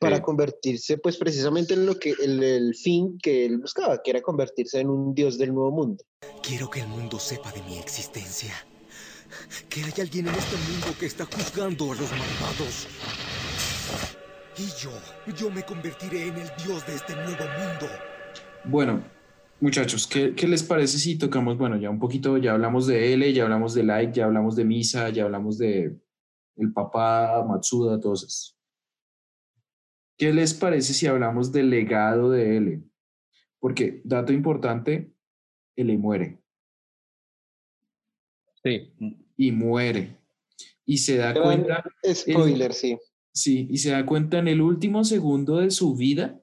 para Sí. convertirse pues precisamente en lo que el, el fin que él buscaba, que era convertirse en un dios del nuevo mundo. Quiero que el mundo sepa de mi existencia. Que hay alguien en este mundo que está juzgando a los malvados. Y yo, yo me convertiré en el dios de este nuevo mundo. Bueno, muchachos, ¿qué, qué les parece si tocamos, bueno, ya un poquito, ya hablamos de L, ya hablamos de Like, ya hablamos de Misa, ya hablamos de el papá, Matsuda, todos esos. ¿Qué les parece si hablamos del legado de L? Porque, dato importante, L muere Sí. Y muere. Y se da Gran cuenta, Spoiler, sí. sí, y se da cuenta en el último segundo de su vida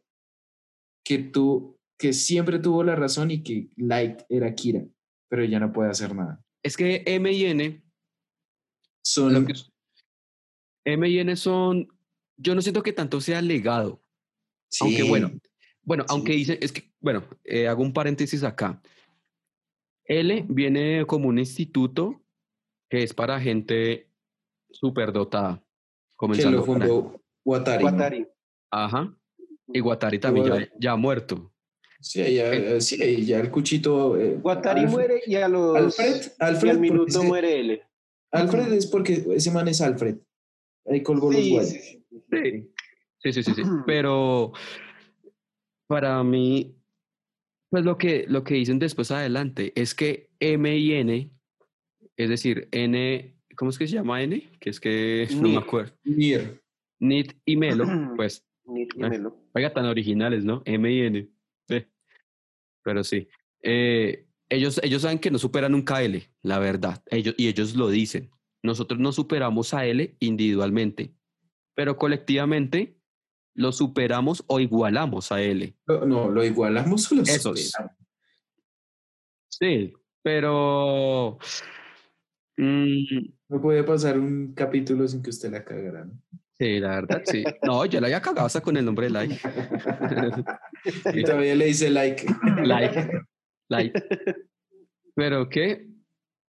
que tú, que siempre tuvo la razón y que Light era Kira, pero ella no puede hacer nada. Es que M y N, Son, lo que- M y N son, yo no siento que tanto sea legado, aunque Sí. bueno, bueno, Sí. aunque dice, es que, bueno, eh, hago un paréntesis acá. L viene como un instituto que es para gente superdotada. que Comenzando lo por ahí. fundó Watari. Watari. Ajá. Y Watari también ya, ya ha muerto. Sí, ya, eh, sí, ya el cuchito. eh, Watari Alfred- muere y a los Alfred, y Alfred, minuto ese- muere él. Alfred es porque ese man es Alfred. Ahí colgó los guayos. sí, Sí. Sí, sí, sí, sí. Pero para mí, pues lo que, lo que dicen después adelante es que M y N, es decir, N, ¿cómo es que se llama N? Que es que no me acuerdo. Nier. Nit y Melo, pues, Ni- ni Ah. me lo- oiga, tan originales, ¿no? M y N. Eh, Pero sí. Eh, ellos, ellos saben que no superan nunca a L, la verdad. Ellos, y ellos lo dicen. Nosotros no superamos a L individualmente, pero colectivamente lo superamos o igualamos a L. No, no, lo igualamos o lo Esos. superamos? Sí, pero... mm, No puede pasar un capítulo sin que usted la cagara. ¿no? sí, la verdad, sí. No, yo la había cagado hasta con el nombre de like. Y todavía le dice like. like, like. Pero qué,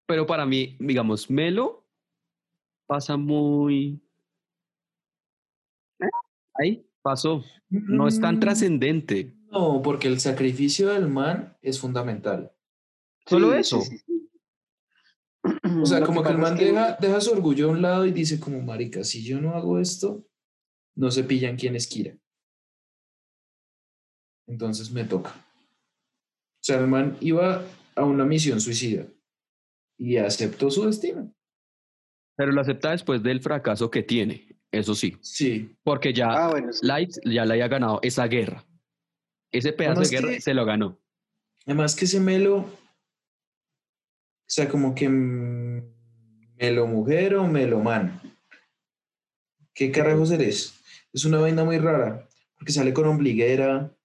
pero para mí, digamos, Melo pasa muy. ¿Eh? Ahí pasó. No es tan Mm, trascendente. No, porque el sacrificio del man es fundamental. Solo Sí, eso. sí, sí, sí. O sea, Lo como que el man es deja, deja su orgullo a un lado y dice como, marica, si yo no hago esto, no se pillan quien es Kira. Entonces me toca. O sea, el man iba a una misión suicida y aceptó su destino. Pero lo acepta después del fracaso que tiene. Eso sí. Sí. Porque ya Ah, bueno, sí. Light ya le había ganado esa guerra. Ese pedazo Además de guerra que- se lo ganó. Además que ese Melo, sea, como que Melo mujer o Melo man. ¿Qué carajos eres? Es una vaina muy rara, porque sale con ombliguera.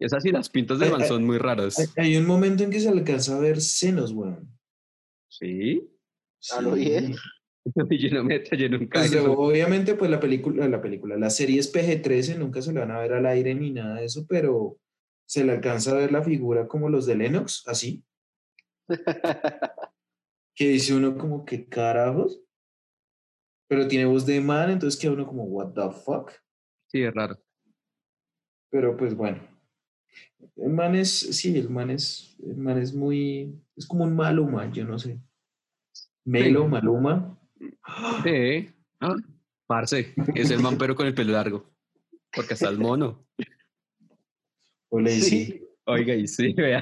Esas sí, las pintas de man ay, son muy raras. Hay, hay un momento en que se alcanza a ver senos, weón. Sí. A lo bien. yo no me yo nunca. Pues, obviamente, pues la película, la película, la serie es PG-13, nunca se le van a ver al aire ni nada de eso, pero se le alcanza a ver la figura como los de Lennox, así. que dice uno como, ¿qué carajos? Pero tiene voz de man, entonces queda uno como, ¿what the fuck? Sí, es raro. Pero pues bueno. El man es, sí, el man es, el man es muy, es como un Maluma, yo no sé. Melo, Sí. Maluma. Sí. Ah, parce, es el man pero con el pelo largo. Porque hasta el mono. Le Sí. sí. Oiga, y sí, vea.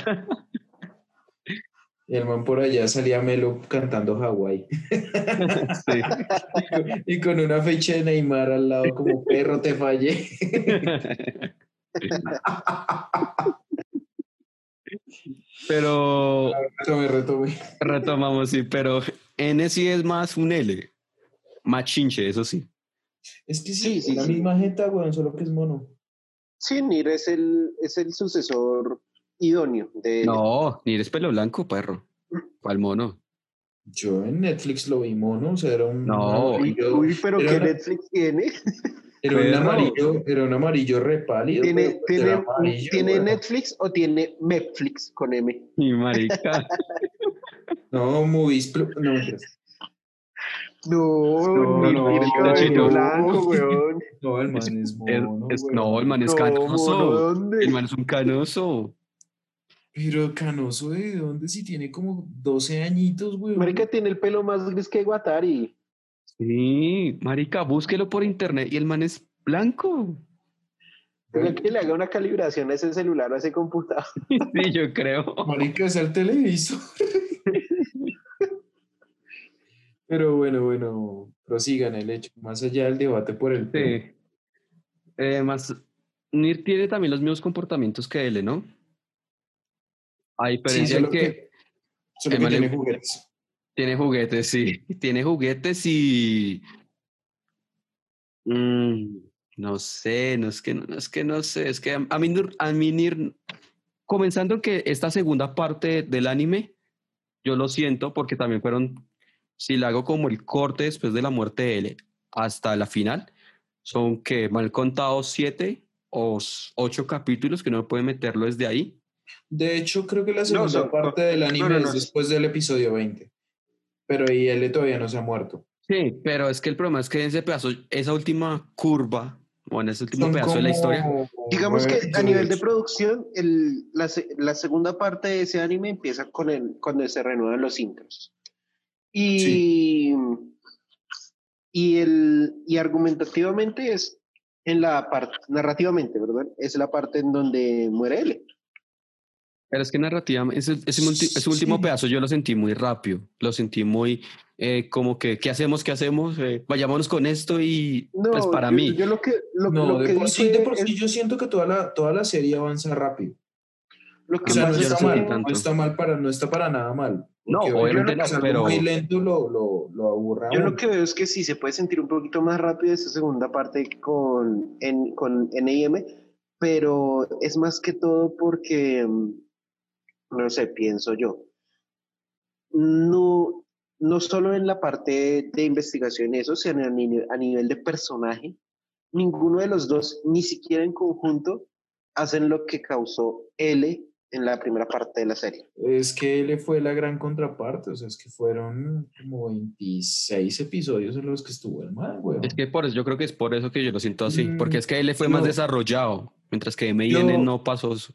Y el man por allá salía Melo cantando Hawái. Sí. Y con- una fecha de Neymar al lado, como perro te fallé. Pero retomamos, sí, pero N sí es más un L. Más chinche, eso sí. Es que sí, Sí, es la sí. misma jeta, weón, solo que es mono. Sí, Nir es el, es el sucesor idóneo de... No, ni eres pelo blanco, perro. ¿Cuál mono? Yo en Netflix lo vi mono, o sea, era un No. Uy, amarillo, uy, pero era ¿qué una- Netflix tiene? era un amarillo, era un amarillo repálido. ¿Tiene, pues tiene, era amarillo, ¿tiene weón. Netflix o tiene Netflix con M? Mi marica. No, Movies Plus, no. No, No, no, no, blanco, weón. no, el man es Es- mono. es- no, el man es No, canoso. El man es un canoso. Pero canoso, ¿de dónde? Si tiene como 12 añitos, weón. Marica tiene el pelo más gris que Guatari. Sí, marica, búsquelo por internet y el man es blanco. Tengo que le haga una calibración a ese celular o a ese computador. Sí, yo creo. Marica, es el televisor. Pero bueno, bueno, prosigan el hecho. Más allá del debate por el. Sí. Eh, más, Nir tiene también los mismos comportamientos que L, ¿no? A Sí, diferencia de solo que, solo tiene juguetes. tiene juguetes, sí. Tiene juguetes y. Mm, no sé, no es que no, es que no sé, es que a, a mí, a mí comenzando que esta segunda parte del anime, yo lo siento porque también fueron, si le hago como el corte después de la muerte de L hasta la final, son que mal contados siete o ocho capítulos que no puede meterlo desde ahí. De hecho, creo que la segunda parte del anime no, no, es después del episodio 20. Pero ahí él todavía no se ha muerto. Sí, pero es que el problema es que en ese pedazo, esa última curva, o en ese último Son pedazo de la historia, Digamos que a nivel de producción, el, la, la segunda parte de ese anime empieza con el, cuando se renuevan los intros. Y, y, el, y argumentativamente es en la parte, narrativamente, ¿verdad? Es la parte en donde muere L. Pero es que narrativa, ese, ese, multi- ese último Sí. pedazo yo lo sentí muy rápido, lo sentí muy eh, como que, ¿qué hacemos? ¿Qué hacemos? Eh, vayámonos con esto y pues para yo, mí. Yo lo que, lo, No, lo de que por sí, de por sí es- yo siento que toda la, toda la serie avanza rápido. lo O que sea, no no está mal, que no está mal para, no está para nada mal. No, obviamente no, pero- muy lento lo, lo, lo aburre a Yo lo que veo es que sí se puede sentir un poquito más rápido esa segunda parte con, en, con NIM, pero es más que todo porque, mm, no sé, pienso yo, no, no solo en la parte de investigación y eso, sino a, ni- a nivel de personaje, ninguno de los dos, ni siquiera en conjunto, hacen lo que causó L en la primera parte de la serie. Es que él fue la gran contraparte, o sea, es que fueron como 26 episodios en los que estuvo el man, weón. Es que por eso, yo creo que es por eso que yo lo siento así, Mm, porque es que él fue más desarrollado, mientras que M y yo- N no pasó eso.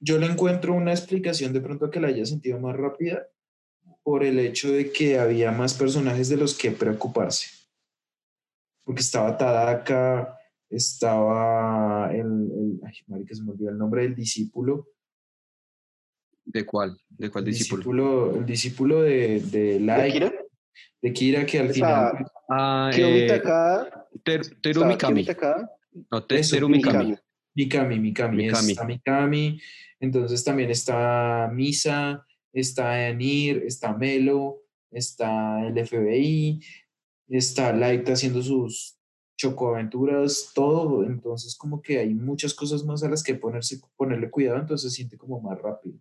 Yo le encuentro una explicación de pronto que la haya sentido más rápida por el hecho de que había más personajes de los que preocuparse. Porque estaba Tadaka, estaba el, el ay, marica, se me olvidó el nombre del discípulo. ¿De cuál? ¿De cuál el discípulo? El discípulo de, de ¿De Light, Kira? de Kira, que al Esa- final... Ah, eh, Takada, Ter- Teru estaba Mikami. Kiyomi Takada, No, Te- Eso. Mikami, Mikami, Mikami. está Mikami, entonces también está Misa, está Enir, está Melo, está el FBI, está Light haciendo sus chocoaventuras, todo, entonces como que hay muchas cosas más a las que ponerse, ponerle cuidado, entonces se siente como más rápido.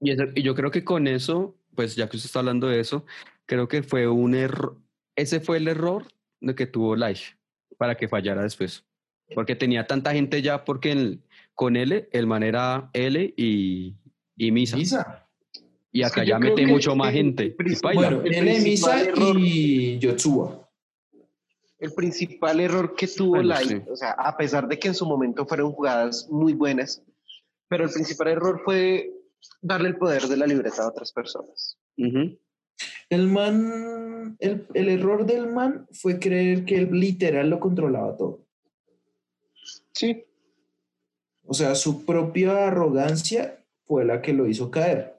Y, eso- y yo creo que con eso, pues ya que usted está hablando de eso, creo que fue un error, ese fue el error de que tuvo Life para que fallara después. Porque tenía tanta gente ya, porque el- con L, el man era L y, y Misa. Misa. Y acá ya mete mucho más el gente. Bueno, es Misa y Yotsuba. El principal error que tuvo Bueno, Light, sí. o sea, a pesar de que en su momento fueron jugadas muy buenas, pero el principal error fue darle el poder de la libreta a otras personas. El man, el, el error del man fue creer que él literal lo controlaba todo. Sí. O sea, su propia arrogancia fue la que lo hizo caer.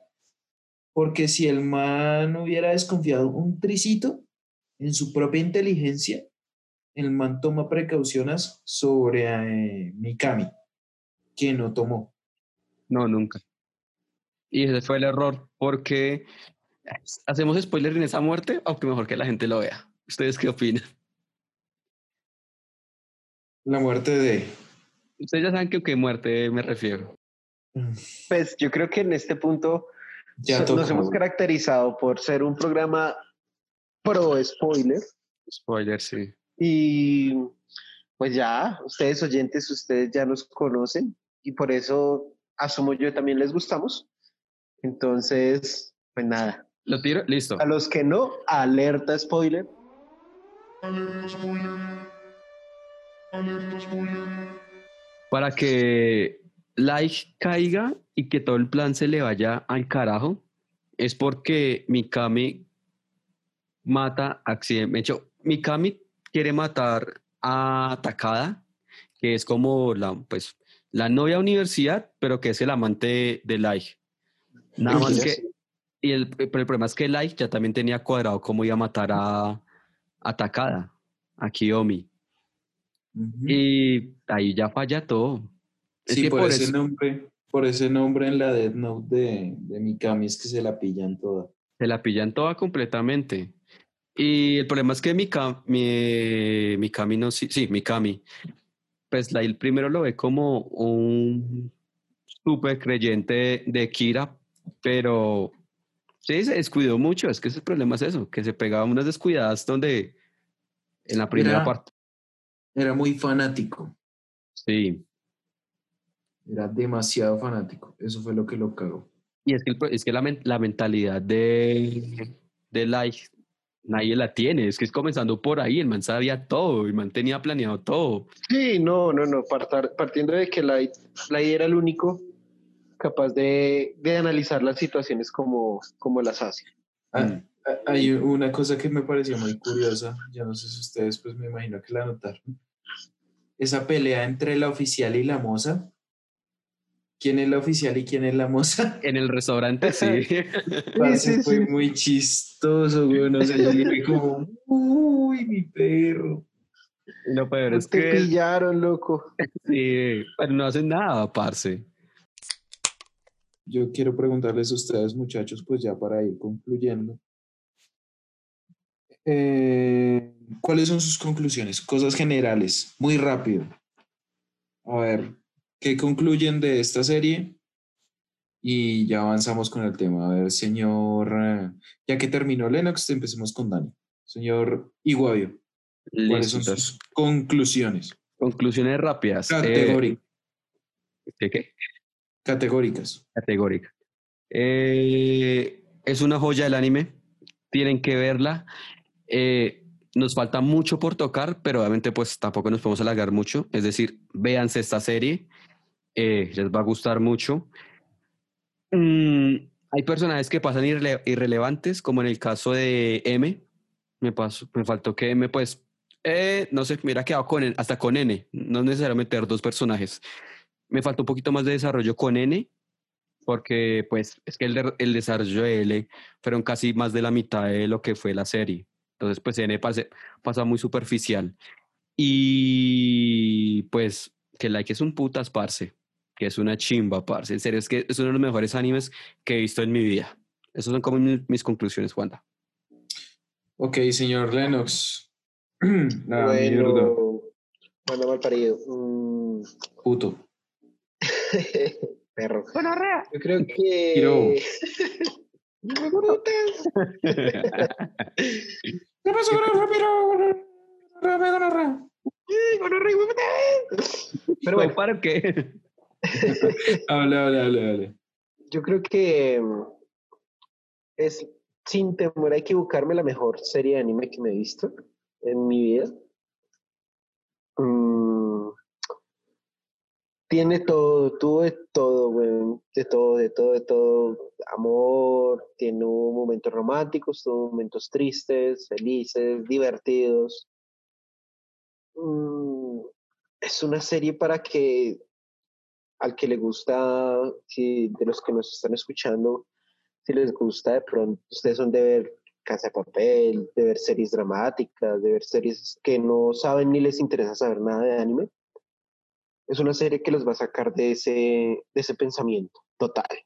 Porque si el man hubiera desconfiado un tricito en su propia inteligencia, el man toma precauciones sobre eh, Mikami, que no tomó. No, nunca. Y ese fue el error, porque hacemos spoiler en esa muerte, aunque mejor que la gente lo vea. ¿Ustedes qué opinan? La muerte de... Ustedes ya saben que qué muerte me refiero. Pues yo creo que en este punto Ya so- nos hemos caracterizado por ser un programa pro spoiler Spoiler, sí. y pues ya, ustedes oyentes, ustedes ya nos conocen y por eso asumo yo también les gustamos. Entonces, pues nada, ¿Lo tiro? Listo. a los que no, alerta spoiler. Alerta spoiler. Alerta spoiler. Para que Like caiga y que todo el plan se le vaya al carajo, es porque Mikami mata accidente. De hecho, Mikami quiere matar a Takada, que es como la, pues, la novia de universidad, pero que es el amante de Like. Nada más que. Y el, pero el problema es que Like ya también tenía cuadrado cómo iba a matar a, a Takada, a Kiyomi. Y ahí ya falla todo. Sí, por, por ese eso- nombre, por ese nombre en la Death Note de, de Mikami es que se la pillan toda. Se la pillan toda completamente. Y el problema es que Mika- mi, Mikami no, sí, sí, Mikami, pues la, él primero lo ve como un súper creyente de Kira, pero sí, se descuidó mucho. Es que ese problema es eso, que se pegaba unas descuidadas donde en la primera Era- parte. Era muy fanático, Sí. era demasiado fanático. Eso fue lo que lo cagó. Y es que, el es que la, la mentalidad de, de Light nadie la tiene. Es que es comenzando por ahí. El man sabía todo. El man tenía planeado todo. Sí, no, no, no, partar- partiendo de que Light, Light era el único capaz de, de analizar las situaciones como, como las hace. Ah, Mm. ah, Hay una cosa que me pareció muy curiosa, yo no sé si ustedes pues me imagino que la notaron. Esa pelea entre la oficial y la moza. ¿Quién es la oficial y quién es la moza? En el restaurante, sí. Parce, sí, fue sí. muy chistoso, güey. O sea, yo dije como, uy, mi perro. Lo peor es Te que pillaron, loco. sí, pero no hacen nada, parce. Yo quiero preguntarles a ustedes, muchachos, pues ya para ir concluyendo. Eh, ¿Cuáles son sus conclusiones? Cosas generales, muy rápido. A ver, ¿qué concluyen de esta serie? Y ya avanzamos con el tema. A ver, señor, eh, ya que terminó Lennox, empecemos con Dani. Señor Iguavio, ¿cuáles son sus conclusiones? Conclusiones rápidas. Eh, Categóri- ¿qué, qué? categóricas. Categórica. Eh, es una joya del anime. Tienen que verla. Eh, nos falta mucho por tocar, pero obviamente pues tampoco nos podemos alargar mucho. Es decir, véanse esta serie. eh, les va a gustar mucho. Mm, hay personajes que pasan irrele- irrelevantes, como en el caso de M. Me, pasó, me faltó que M, pues, eh, no sé, me hubiera quedado con hasta con N. No es necesario meter dos personajes. Me faltó un poquito más de desarrollo con N, porque pues es que el, el desarrollo de L fueron casi más de la mitad de lo que fue la serie. Entonces, pues N pase- pasa muy superficial. Y pues que like es un putas, parce. Que es una chimba, parce. En serio, es que es uno de los mejores animes que he visto en mi vida. Esas son como mi- mis conclusiones, Wanda. Ok, señor Lennox. Mierda. bueno, bueno, mal parido. Mm, Puto. perro. Yo creo que. Quiero- ¿Qué pasó con el? Pero bueno, ¿para qué? Habla, habla, habla, habla. yo creo que mm, es, sin temor a equivocarme, la mejor serie de anime que me he visto en mi vida. Mm, tiene todo, tuvo de todo, weón, de todo, de todo, de todo. Amor, tiene momentos románticos, tuvo momentos tristes, felices, divertidos. Mm, es una serie para que al que le gusta, si de los que nos están escuchando, si les gusta de pronto, ustedes son de ver Casa de Papel, de ver series dramáticas, de ver series que no saben ni les interesa saber nada de anime, es una serie que los va a sacar de ese, de ese pensamiento total.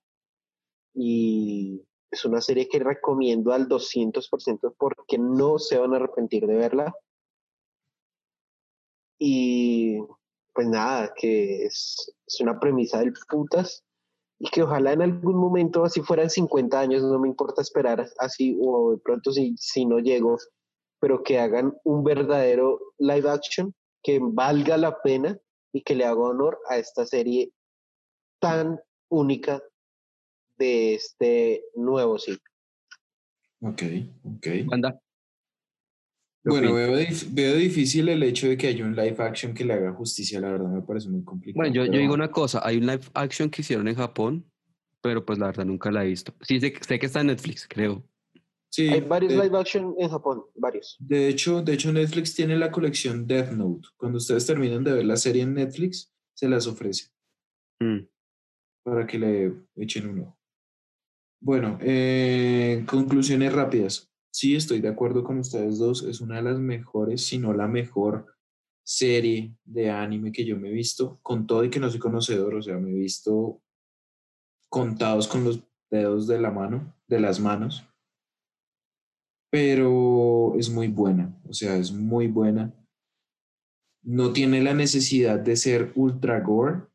Y es una serie que recomiendo al 200% porque no se van a arrepentir de verla. Y pues nada, que es, es una premisa del putas y que ojalá en algún momento, así fueran 50 años, no me importa esperar así o de pronto si, si no llego, pero que hagan un verdadero live action que valga la pena y que le haga honor a esta serie tan única de este nuevo ciclo. Ok, ok. Wanda. ¿Qué Bueno, veo, veo difícil el hecho de que haya un live action que le haga justicia, la verdad me parece muy complicado. Bueno, yo, yo digo una cosa, hay un live action que hicieron en Japón, pero pues la verdad nunca la he visto. Sí, sé, sé que está en Netflix, creo. Sí, Hay varios de, live action en Japón, varios. de hecho, de hecho, Netflix tiene la colección Death Note. Cuando ustedes terminen de ver la serie en Netflix, se las ofrece Mm. para que le echen un ojo. Bueno, eh, conclusiones rápidas. Sí, estoy de acuerdo con ustedes dos. Es una de las mejores, si no la mejor serie de anime que yo me he visto, con todo y que no soy conocedor, o sea, me he visto contados con los dedos de la mano, de las manos, pero es muy buena, o sea, es muy buena. No tiene la necesidad de ser ultra gore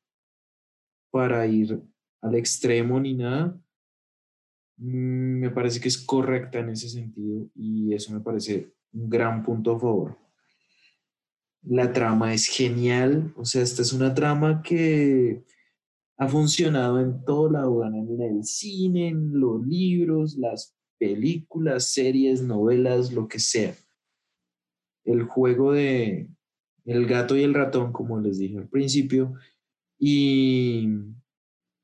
para ir al extremo ni nada. Mm, Me parece que es correcta en ese sentido y eso me parece un gran punto a favor. La trama es genial, o sea, esta es una trama que ha funcionado en todo lado, en el cine, en los libros, las películas, series, novelas, lo que sea. El juego de el gato y el ratón, como les dije al principio, y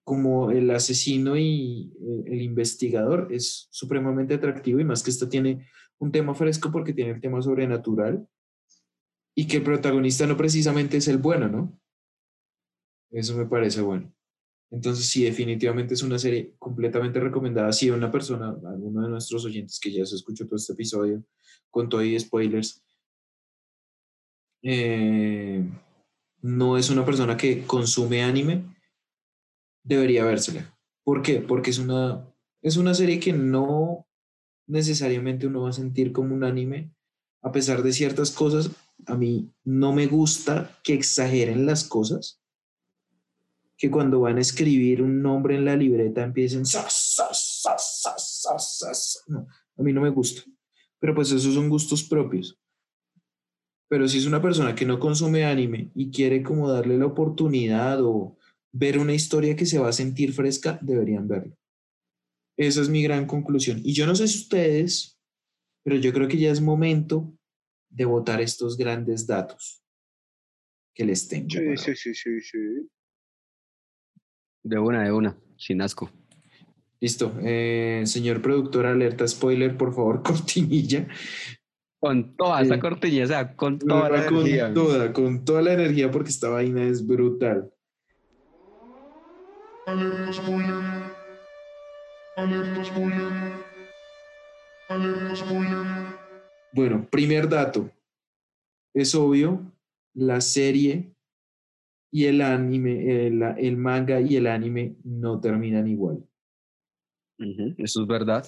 como el asesino y eh, el investigador es supremamente atractivo y más que esta tiene un tema fresco porque tiene el tema sobrenatural y que el protagonista no precisamente es el bueno, ¿no? Eso me parece bueno. Entonces, sí, definitivamente es una serie completamente recomendada. Si una persona, alguno de nuestros oyentes que ya se escuchó todo este episodio, con todo y spoilers, eh, no es una persona que consume anime, debería vérsela. ¿Por qué? Porque es una, es una serie que no necesariamente uno va a sentir como un anime, a pesar de ciertas cosas. A mí no me gusta que exageren las cosas, que cuando van a escribir un nombre en la libreta empiecen... No, a mí no me gusta. Pero pues esos son gustos propios. Pero si es una persona que no consume anime y quiere como darle la oportunidad o ver una historia que se va a sentir fresca, deberían verlo. Esa es mi gran conclusión. Y yo no sé si ustedes, pero yo creo que ya es momento de votar estos grandes datos que les tengo. Sí, sí, sí, sí, sí. De una, de una, sin asco. Listo. Eh, señor productor, alerta spoiler, por favor, cortinilla. Con toda esa cortinilla, o sea, con toda la con energía. toda, con toda la energía, porque esta vaina es brutal. Alerta spoiler. Alerta spoiler. Alerta spoiler. Bueno, primer dato. Es obvio, la serie y el anime, el, el manga y el anime no terminan igual. Eso es verdad.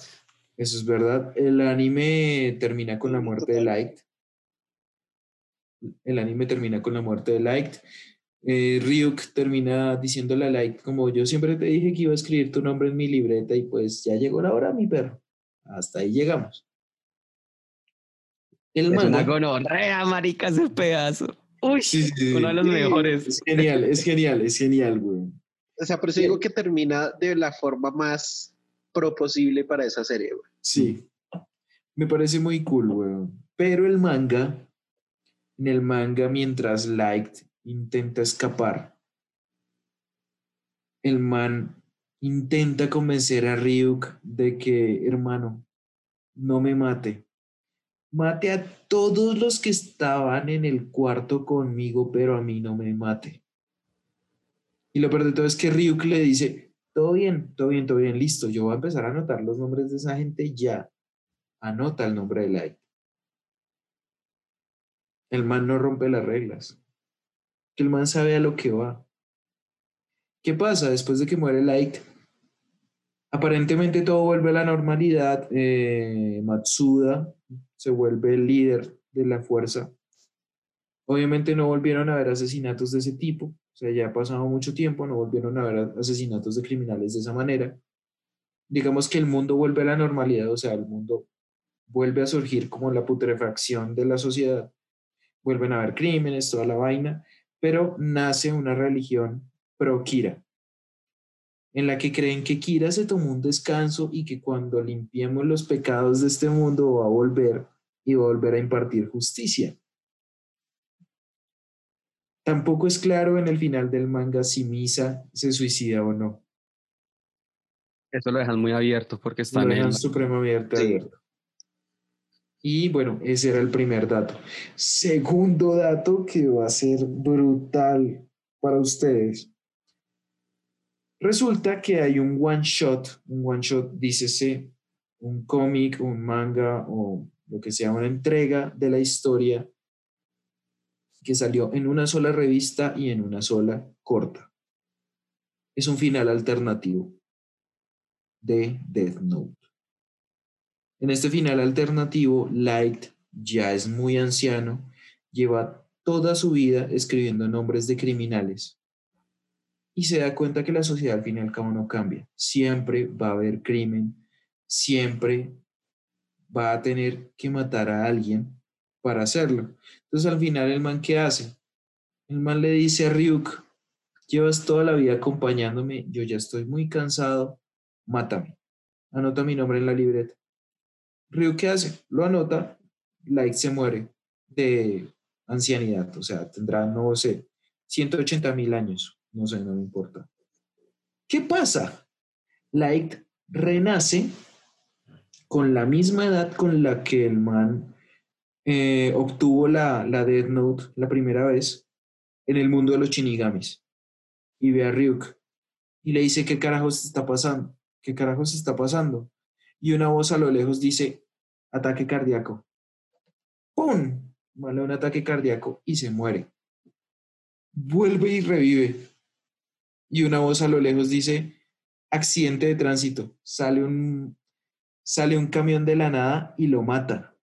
Eso es verdad. El anime termina con la muerte de Light. El anime termina con la muerte de Light. Eh, Ryuk termina diciéndole a Light como yo siempre te dije que iba a escribir tu nombre en mi libreta y pues ya llegó la hora, mi perro. Hasta ahí llegamos. El Es una manga. gonorrea, marica, ese pedazo. Uy, Sí, uno de los Sí, mejores. Es genial, es genial, es genial, güey. O sea, por eso digo que termina de la forma más pro posible para esa serie, güey. Sí. Me parece muy cool, weón. Pero el manga, en el manga, mientras Light intenta escapar, el man intenta convencer a Ryuk de que, hermano, no me mate. Mate a todos los que estaban en el cuarto conmigo, pero a mí no me mate. Y lo peor de todo es que Ryuk le dice, todo bien, todo bien, todo bien, listo, yo voy a empezar a anotar los nombres de esa gente ya. Anota el nombre de Light. El man no rompe las reglas. Que el man sabe a lo que va. ¿Qué pasa después de que muere Light? Aparentemente todo vuelve a la normalidad. eh, Matsuda se vuelve el líder de la fuerza. Obviamente no volvieron a haber asesinatos de ese tipo. O sea, ya ha pasado mucho tiempo, no volvieron a haber asesinatos de criminales de esa manera. Digamos que el mundo vuelve a la normalidad, o sea, el mundo vuelve a surgir como la putrefacción de la sociedad. Vuelven a haber crímenes, toda la vaina, pero nace una religión pro Kira, en la que creen que Kira se tomó un descanso y que cuando limpiemos los pecados de este mundo va a volver y va a volver a impartir justicia. Tampoco es claro en el final del manga si Misa se suicida o no. Eso lo dejan muy abierto porque Lo están en... dejan supremamente Sí. abierto. Y bueno, ese era el primer dato. Segundo dato que va a ser brutal para ustedes. Resulta que hay un one shot, un one shot, dícese, un cómic, un manga o lo que sea, una entrega de la historia que salió en una sola revista y en una sola corta. Es un final alternativo de Death Note. En este final alternativo, Light ya es muy anciano, lleva toda su vida escribiendo nombres de criminales y se da cuenta que la sociedad al fin y al cabo no cambia. Siempre va a haber crimen, siempre va a tener que matar a alguien para hacerlo. Entonces al final el man, ¿qué hace? El man le dice a Ryuk, llevas toda la vida acompañándome, yo ya estoy muy cansado, mátame. Anota mi nombre en la libreta. Ryuk, ¿qué hace? Lo anota, Light se muere de ancianidad, o sea, tendrá, no sé, 180 mil años, no sé, no me importa. ¿Qué pasa? Light renace con la misma edad con la que el man eh, obtuvo la, la Death Note la primera vez en el mundo de los shinigamis. Y ve a Ryuk y le dice, ¿qué carajos está pasando? ¿Qué carajos está pasando? Y una voz a lo lejos dice, ataque cardíaco. ¡Pum! Vale un ataque cardíaco y se muere. Vuelve y revive. Y una voz a lo lejos dice, accidente de tránsito. Sale un, sale un camión de la nada y lo mata.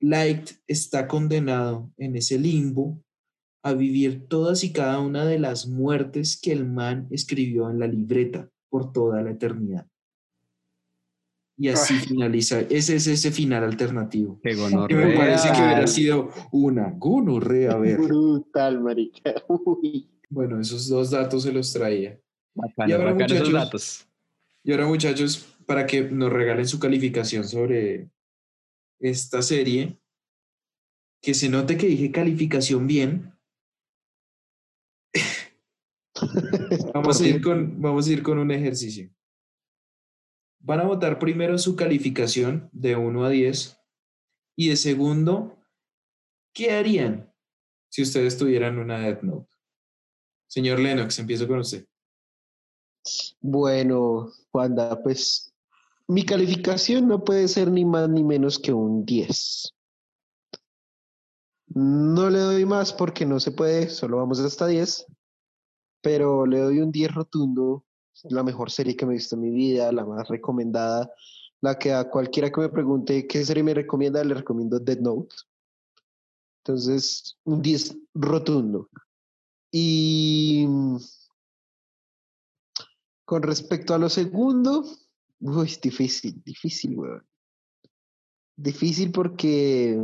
Light está condenado en ese limbo a vivir todas y cada una de las muertes que el man escribió en la libreta por toda la eternidad. Y así finaliza. Ese es ese final alternativo. Qué Que me parece que hubiera sido una gonorrea, a ver. Brutal, marica. Uy. Bueno, esos dos datos se los traía. Bacano, Y ahora, muchachos, datos. Y ahora, muchachos, para que nos regalen su calificación sobre esta serie, que se note que dije calificación bien. Vamos a ir con, vamos a ir con un ejercicio. Van a votar primero su calificación de 1 a 10 y de segundo, ¿qué harían si ustedes tuvieran una Death Note? Señor Lennox, empiezo con usted. Bueno, Wanda, pues mi calificación no puede ser ni más ni menos que un 10. No le doy más porque no se puede, solo vamos hasta 10, pero le doy un 10 rotundo, la mejor serie que me he visto en mi vida, la más recomendada, la que a cualquiera que me pregunte qué serie me recomienda, le recomiendo Dead Note. Entonces, un 10 rotundo. Y con respecto a lo segundo, uy, es difícil, difícil, weón. Difícil porque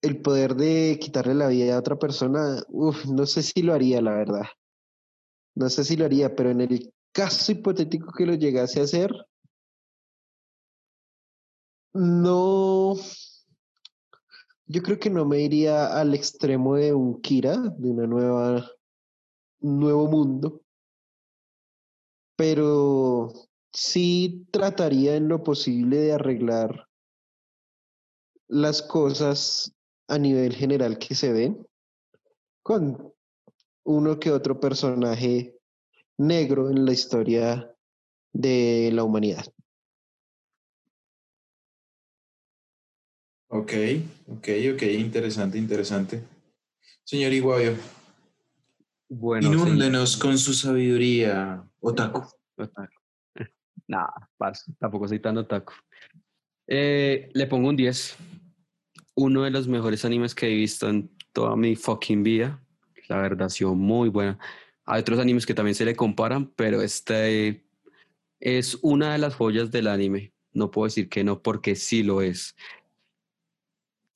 el poder de quitarle la vida a otra persona, uf, no sé si lo haría, la verdad. No sé si lo haría, pero en el caso hipotético que lo llegase a hacer, no, yo creo que no me iría al extremo de un Kira, de una nueva, un nuevo mundo, pero sí trataría en lo posible de arreglar las cosas a nivel general que se ven con uno que otro personaje negro en la historia de la humanidad. Ok, ok, ok, interesante, interesante. Señor Iguavio, Bueno, inúndenos con su sabiduría, Otaku. Otaku. Nah, parce, tampoco soy tan otaku. Eh, le pongo un 10. Uno de los mejores animes que he visto en toda mi fucking vida. La verdad, ha sido muy buena. Hay otros animes que también se le comparan, pero este es una de las joyas del anime. No puedo decir que no, porque sí lo es.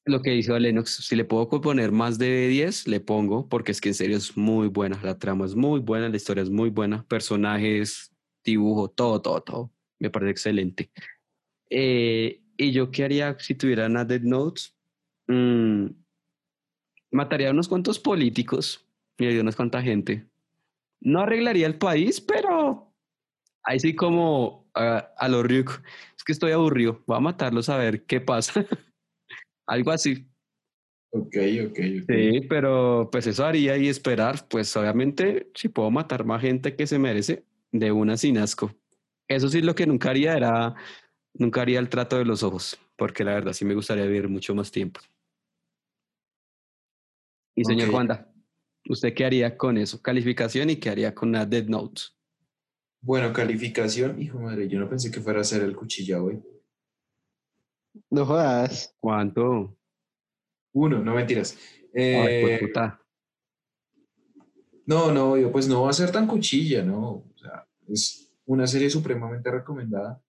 Lo que hizo Lennox, si le puedo poner más de 10, le pongo, porque es que en serio es muy buena. La trama es muy buena, la historia es muy buena, personajes, dibujo, todo, todo, todo. Me parece excelente. Eh, ¿Y yo qué haría si tuviera una Dead Notes? Mm, mataría a unos cuantos políticos y a unas cuantas gente. No arreglaría el país, pero ahí sí como a, a los Ryuk. Es que estoy aburrido. Voy a matarlos a ver qué pasa. Algo así. Ok, ok, ok. Sí, pero pues eso haría y esperar. Pues obviamente, si puedo matar más gente que se merece, de una sin asco. Eso sí, lo que nunca haría era, nunca haría el trato de los ojos, porque la verdad sí me gustaría vivir mucho más tiempo. Y señor Ok. Wanda, ¿usted qué haría con eso? Calificación y qué haría con una Dead Note. Bueno, calificación. Hijo madre, yo no pensé que fuera a ser el cuchilla hoy. No jodas. ¿Cuánto? Uno, no mentiras. Ay, pues, Eh, puta. no, no, yo pues no va a ser tan cuchilla, ¿no? O sea, es una serie supremamente recomendada.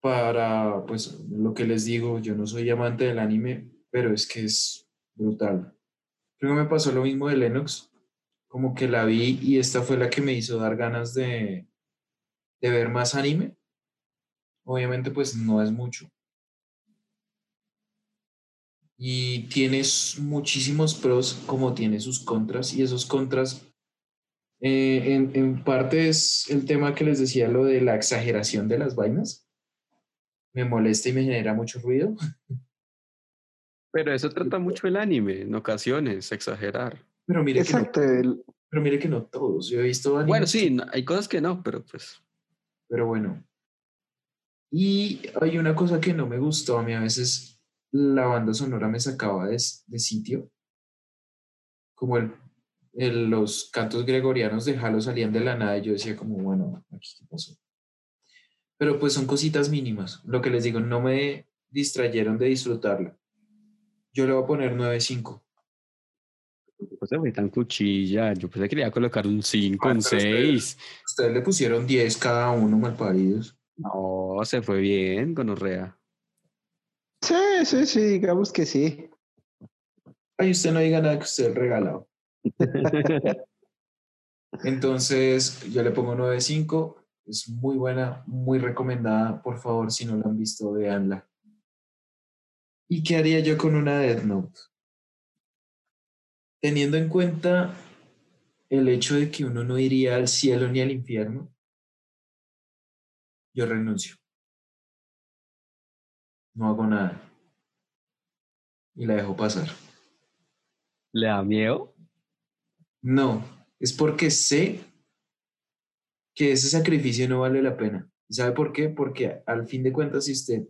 Para, pues, lo que les digo, yo no soy amante del anime, pero es que es brutal. Creo que me pasó lo mismo de Lennox, como que la vi y esta fue la que me hizo dar ganas de, de ver más anime. Obviamente, pues no es mucho. Y tienes muchísimos pros como tiene sus contras y esos contras eh, en, en parte es el tema que les decía, lo de la exageración de las vainas. me molesta y me genera mucho ruido. Pero eso trata mucho el anime, en ocasiones, exagerar. Pero mire, que no, Exacto. el- pero mire que no todos. Yo he visto animes Bueno, sí, hay cosas que no, pero pues. Pero bueno. Y hay una cosa que no me gustó a mí a veces, la banda sonora me sacaba de, de sitio. Como el, el- los cantos gregorianos de Halo salían de la nada y yo decía como, bueno, aquí qué pasó. Pero pues son cositas mínimas. Lo que les digo, no me distrayeron de disfrutarla. Yo le voy a poner 9.5. No se fue tan cuchilla. Yo pensé que le iba a colocar un 5, Ah, un pero ustedes- 6. Ustedes le pusieron 10 cada uno, malparidos. No, se fue bien, gonorrea. Sí, sí, sí, digamos que sí. Ay, usted no diga nada que usted regalado. Entonces, yo le pongo 9.5. Es muy buena, muy recomendada. Por favor, si no la han visto, véanla. ¿Y qué haría yo con una Death Note? Teniendo en cuenta el hecho de que uno no iría al cielo ni al infierno, yo renuncio. No hago nada. Y la dejo pasar. ¿Le da miedo? No, es porque sé que ese sacrificio no vale la pena. ¿Y sabe por qué? Porque al fin de cuentas, si usted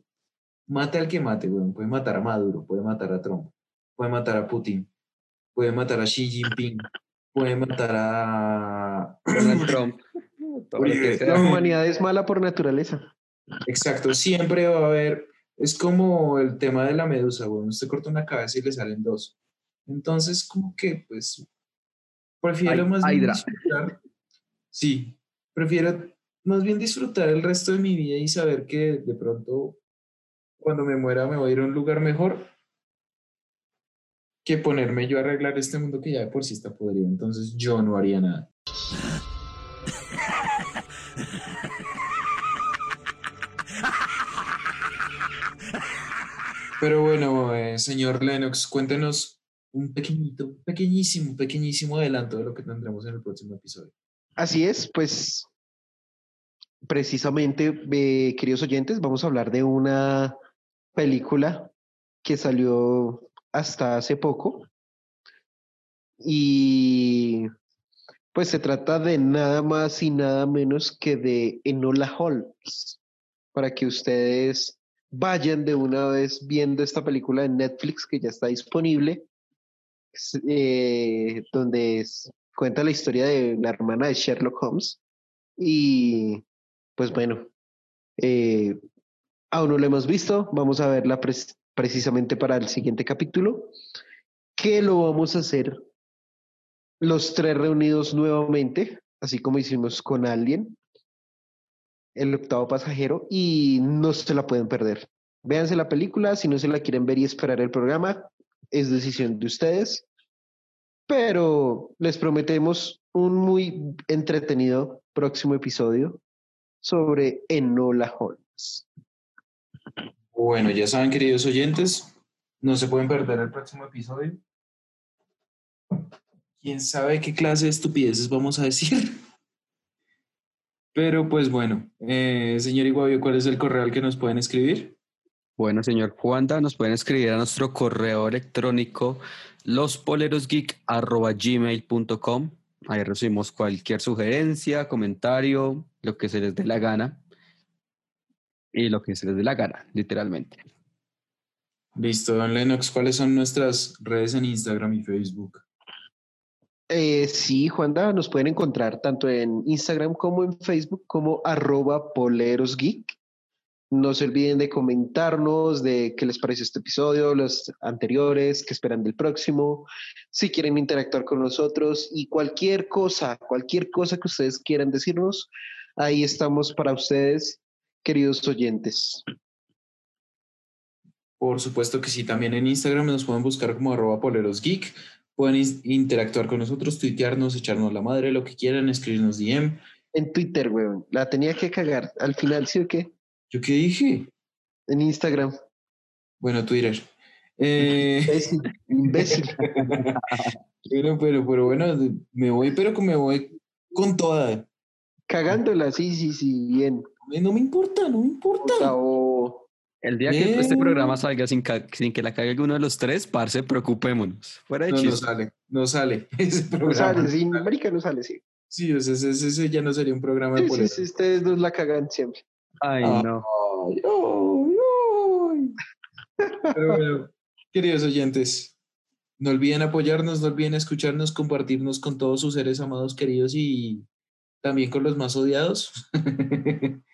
mata al que mate, weón, puede matar a Maduro, puede matar a Trump, puede matar a Putin, puede matar a Xi Jinping, puede matar a... Donald Trump. Todo lo que Oye, sea. La humanidad es mala por naturaleza. Exacto, siempre va a haber... Es como el tema de la medusa, weón. Usted corta una cabeza y le salen dos. Entonces, como que, pues, prefiero Ay, más bien disfrutar. Sí, prefiero más bien disfrutar el resto de mi vida y saber que de pronto, cuando me muera, me voy a ir a un lugar mejor que ponerme yo a arreglar este mundo que ya de por sí está podrido. Entonces, yo no haría nada. Pero bueno, eh, señor Lennox, cuéntenos un pequeñito, pequeñísimo, pequeñísimo adelanto de lo que tendremos en el próximo episodio. Así es, pues precisamente, eh, queridos oyentes, vamos a hablar de una película que salió hasta hace poco y pues se trata de nada más y nada menos que de Enola Holmes, para que ustedes vayan de una vez viendo esta película en Netflix que ya está disponible, eh, donde cuenta la historia de la hermana de Sherlock Holmes. Y pues bueno, eh, aún no la hemos visto, vamos a verla precisamente para el siguiente capítulo, que lo vamos a hacer los tres reunidos nuevamente, así como hicimos con Alien, el octavo pasajero, y no se la pueden perder. Véanse la película, si no se la quieren ver y esperar el programa, es decisión de ustedes, pero les prometemos un muy entretenido próximo episodio sobre Enola Holmes. Bueno, ya saben, queridos oyentes, no se pueden perder el próximo episodio. Quién sabe qué clase de estupideces vamos a decir. Pero pues bueno, eh, señor Iguavio, ¿cuál es el correo al que nos pueden escribir? Bueno, señor Juanda, nos pueden escribir a nuestro correo electrónico lospolerosgeek.gmail.com. Ahí recibimos cualquier sugerencia, comentario, lo que se les dé la gana. Y lo que se les dé la gana, literalmente. Listo, don Lennox, ¿cuáles son nuestras redes en Instagram y Facebook? Eh, sí, Juanda, nos pueden encontrar tanto en Instagram como en Facebook como arroba polerosgeek. No se olviden de comentarnos de qué les pareció este episodio, los anteriores, qué esperan del próximo, si quieren interactuar con nosotros y cualquier cosa, cualquier cosa que ustedes quieran decirnos, ahí estamos para ustedes, queridos oyentes. Por supuesto que sí, también en Instagram nos pueden buscar como arroba polerosgeek. Pueden interactuar con nosotros, tuitearnos, echarnos la madre, lo que quieran, escribirnos DM. En Twitter, weón, la tenía que cagar al final, ¿sí o qué? ¿Yo qué dije? En Instagram. Bueno, Twitter. Eh, Imbécil, imbécil. pero, pero, pero bueno, me voy, pero que me voy con toda. Cagándola, sí, sí, sí, bien. No me importa, no me importa. Chao. El día que este programa salga sin, sin que la cague alguno de los tres, parce, preocupémonos. Fuera de No, no sale, no sale. Ese No sale, sí, marica, no sale, sí. Sí, ese, ese- ese ya no sería un programa de Sí, sí, política. sí, ustedes dos la cagan siempre. Ay, Ah. no. Ay, ay, ay. Pero bueno, queridos oyentes, no olviden apoyarnos, no olviden escucharnos, compartirnos con todos sus seres amados, queridos y también con los más odiados.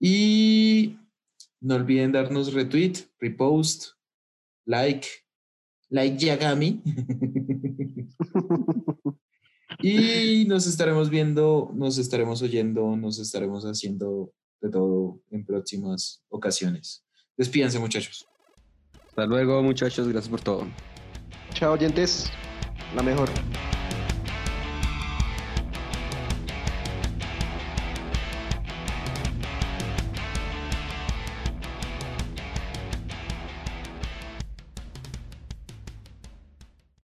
y no olviden darnos retweet, repost, like, like Yagami. y nos estaremos viendo, nos estaremos oyendo, nos estaremos haciendo de todo en próximas ocasiones. Despídense, muchachos. Hasta luego, muchachos. Gracias por todo. Chao, oyentes. La mejor.